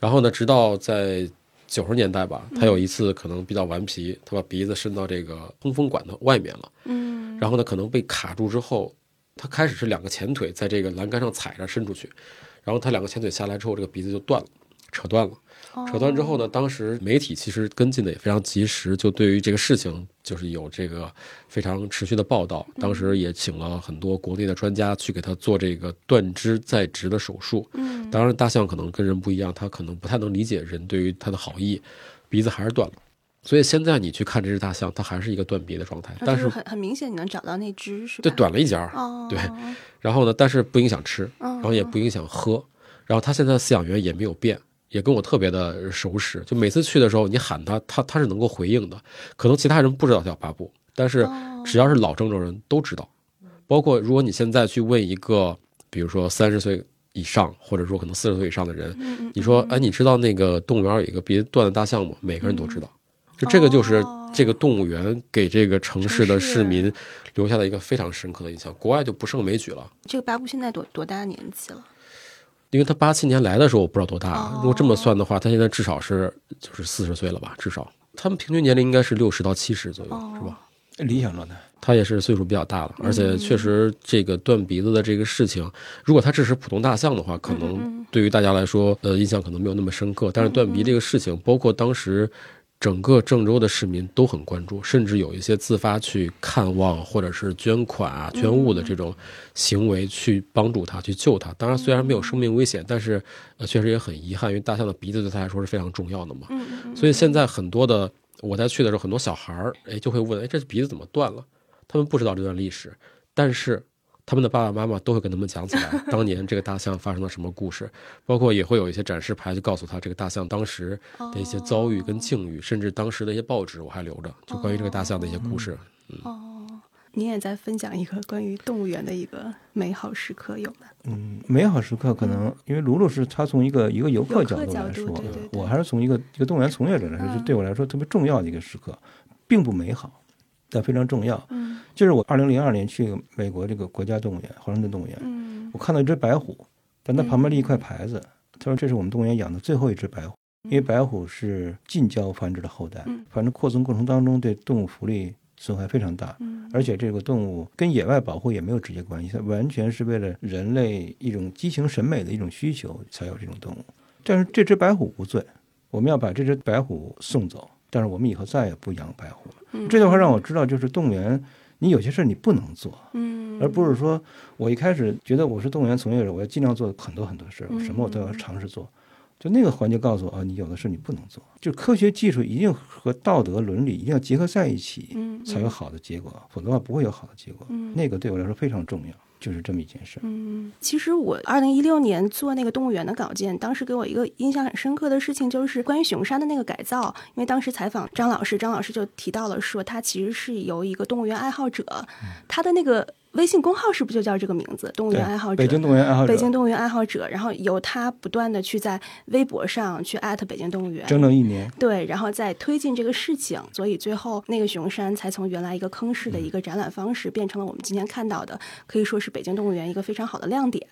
Speaker 3: 然后呢，直到在九十年代吧，他有一次可能比较顽皮，他把鼻子伸到这个通风管的外面了，
Speaker 1: 嗯
Speaker 3: 然后呢，可能被卡住之后，他开始是两个前腿在这个栏杆上踩着伸出去，然后他两个前腿下来之后，这个鼻子就断了，扯断了。扯断之后呢，当时媒体其实跟进的也非常及时，就对于这个事情就是有这个非常持续的报道。当时也请了很多国内的专家去给他做这个断肢再植的手术。
Speaker 1: 嗯
Speaker 3: 当然，大象可能跟人不一样，它可能不太能理解人对于它的好意，鼻子还是断了。所以现在你去看这只大象，它还是一个断鼻的状态，但
Speaker 1: 是很很明显，你能找到那只是吧？
Speaker 3: 对短了一截儿。
Speaker 1: 哦，
Speaker 3: 对然后呢，但是不影响吃，
Speaker 1: 嗯，
Speaker 3: 然后也不影响喝。然后他现在的饲养员也没有变，也跟我特别的熟识。就每次去的时候，你喊他，他他是能够回应的。可能其他人不知道他叫巴布，但是
Speaker 1: 哦
Speaker 3: 只要是老郑州人都知道。包括如果你现在去问一个，比如说三十岁以上，或者说可能四十岁以上的人，你说，哎，你知道那个动物园有一个鼻子断的大象吗？每个人都知道。就这个就是
Speaker 1: 哦
Speaker 3: 这个动物园给这个城市的
Speaker 1: 市
Speaker 3: 市民留下了一个非常深刻的印象。国外就不胜枚举了。
Speaker 1: 这个巴布现在多多大年纪了？
Speaker 3: 因为他八七年来的时候，我不知道多大如果这么算的话，他现在至少是就是四十岁了吧，至少。他们平均年龄应该是六十到七十左右，
Speaker 1: 哦
Speaker 3: 是吧？
Speaker 2: 理想状态，
Speaker 3: 他也是岁数比较大了，而且确实这个断鼻子的这个事情，如果他只是普通大象的话，可能对于大家来说，呃，印象可能没有那么深刻。但是断鼻这个事情，包括当时整个郑州的市民都很关注，甚至有一些自发去看望或者是捐款啊、捐物的这种行为，去帮助他、去救他。当然，虽然没有生命危险，但是呃，确实也很遗憾，因为大象的鼻子对他来说是非常重要的嘛。所以现在很多的我在去的时候，很多小孩儿哎就会问，哎，这鼻子怎么断了？他们不知道这段历史，但是他们的爸爸妈妈都会跟他们讲起来，当年这个大象发生了什么故事，包括也会有一些展示牌，就告诉他这个大象当时的一些遭遇跟境遇，甚至当时的一些报纸我还留着，就关于这个大象的一些故事。
Speaker 1: 哦，您也在分享一个关于动物园的一个美好时刻，有吗？
Speaker 2: 嗯，美好时刻可能因为卢卢是他从一个一个游客角度来说
Speaker 1: 对对，对。
Speaker 2: 我还是从一个一个动物园从业者来说，
Speaker 1: 嗯。
Speaker 2: 就对我来说特别重要的一个时刻，并不美好，但非常重要。
Speaker 1: 嗯
Speaker 2: 就是我二零零二年去美国这个国家动物园华盛顿动物园，
Speaker 1: 嗯
Speaker 2: 我看到一只白虎，但它旁边立一块牌子，他说这是我们动物园养的最后一只白虎，因为白虎是近郊繁殖的后代
Speaker 1: 嗯，
Speaker 2: 繁殖扩增过程当中对动物福利损害非常大。
Speaker 1: 嗯
Speaker 2: 而且这个动物跟野外保护也没有直接关系，它完全是为了人类一种激情审美的一种需求才有这种动物。但是这只白虎无罪，我们要把这只白虎送走，但是我们以后再也不养白虎了。
Speaker 1: 嗯
Speaker 2: 这句话让我知道，就是动物园，你有些事儿你不能做，
Speaker 1: 嗯，
Speaker 2: 而不是说我一开始觉得我是动物园从业者，我要尽量做很多很多事儿，我什么我都要尝试做。就那个环节告诉我啊，你有的事你不能做。就科学技术一定和道德伦理一定要结合在一起，
Speaker 1: 嗯
Speaker 2: 才有好的结果，否则的话不会有好的结果。
Speaker 1: 嗯
Speaker 2: 那个对我来说非常重要，就是这么一件事。
Speaker 1: 嗯，其实我二零一六年做那个动物园的稿件，当时给我一个印象很深刻的事情，就是关于熊山的那个改造。因为当时采访张老师，张老师就提到了说，他其实是由一个动物园爱好者，他的那个微信公号是不是就叫这个名字？动物园爱好者，
Speaker 2: 北京动物园爱好者，
Speaker 1: 北京动物园爱好者。然后由他不断的去在微博上去艾特北京动物园，
Speaker 2: 整整一年。
Speaker 1: 对，然后再推进这个事情，所以最后那个熊山才从原来一个坑式的一个展览方式，变成了我们今天看到的，可以说是北京动物园一个非常好的亮点。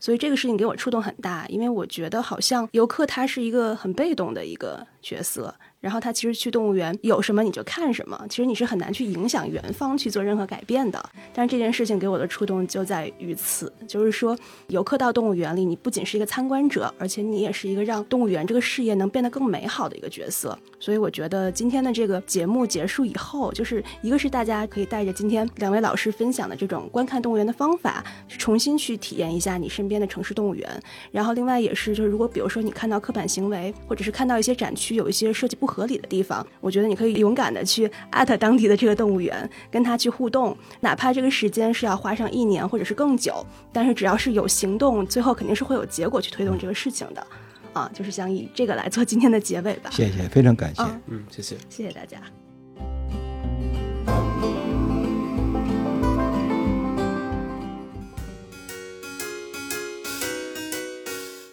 Speaker 1: 所以这个事情给我触动很大，因为我觉得好像游客他是一个很被动的一个角色。然后他其实去动物园有什么你就看什么，其实你是很难去影响园方去做任何改变的。但是这件事情给我的触动就在于此，就是说游客到动物园里，你不仅是一个参观者，而且你也是一个让动物园这个事业能变得更美好的一个角色。所以我觉得今天的这个节目结束以后，就是一个是大家可以带着今天两位老师分享的这种观看动物园的方法，重新去体验一下你身边的城市动物园。然后另外也是，就是如果比如说你看到刻板行为，或者是看到一些展区有一些设计不合。合理的地方，我觉得你可以勇敢的去艾特当地的这个动物园，跟他去互动，哪怕这个时间是要花上一年或者是更久，但是只要是有行动，最后肯定是会有结果去推动这个事情的，啊，就是想以这个来做今天的结尾吧。
Speaker 2: 谢谢，非常感谢，
Speaker 3: 嗯，谢谢，
Speaker 1: 谢谢大家。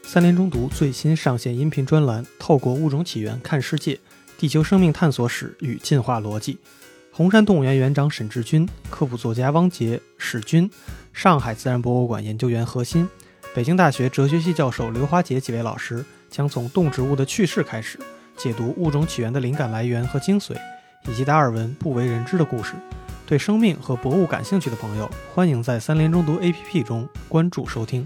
Speaker 4: 三联中读最新上线音频专栏《透过物种起源看世界：地球生命探索史与进化逻辑》，红山动物园园长沈志军、科普作家汪杰、史军、上海自然博物馆研究员何鑫、北京大学哲学系教授刘华杰几位老师将从动植物的去世开始，解读物种起源的灵感来源和精髓，以及达尔文不为人知的故事。对生命和博物感兴趣的朋友，欢迎在三联中读 APP 中关注收听。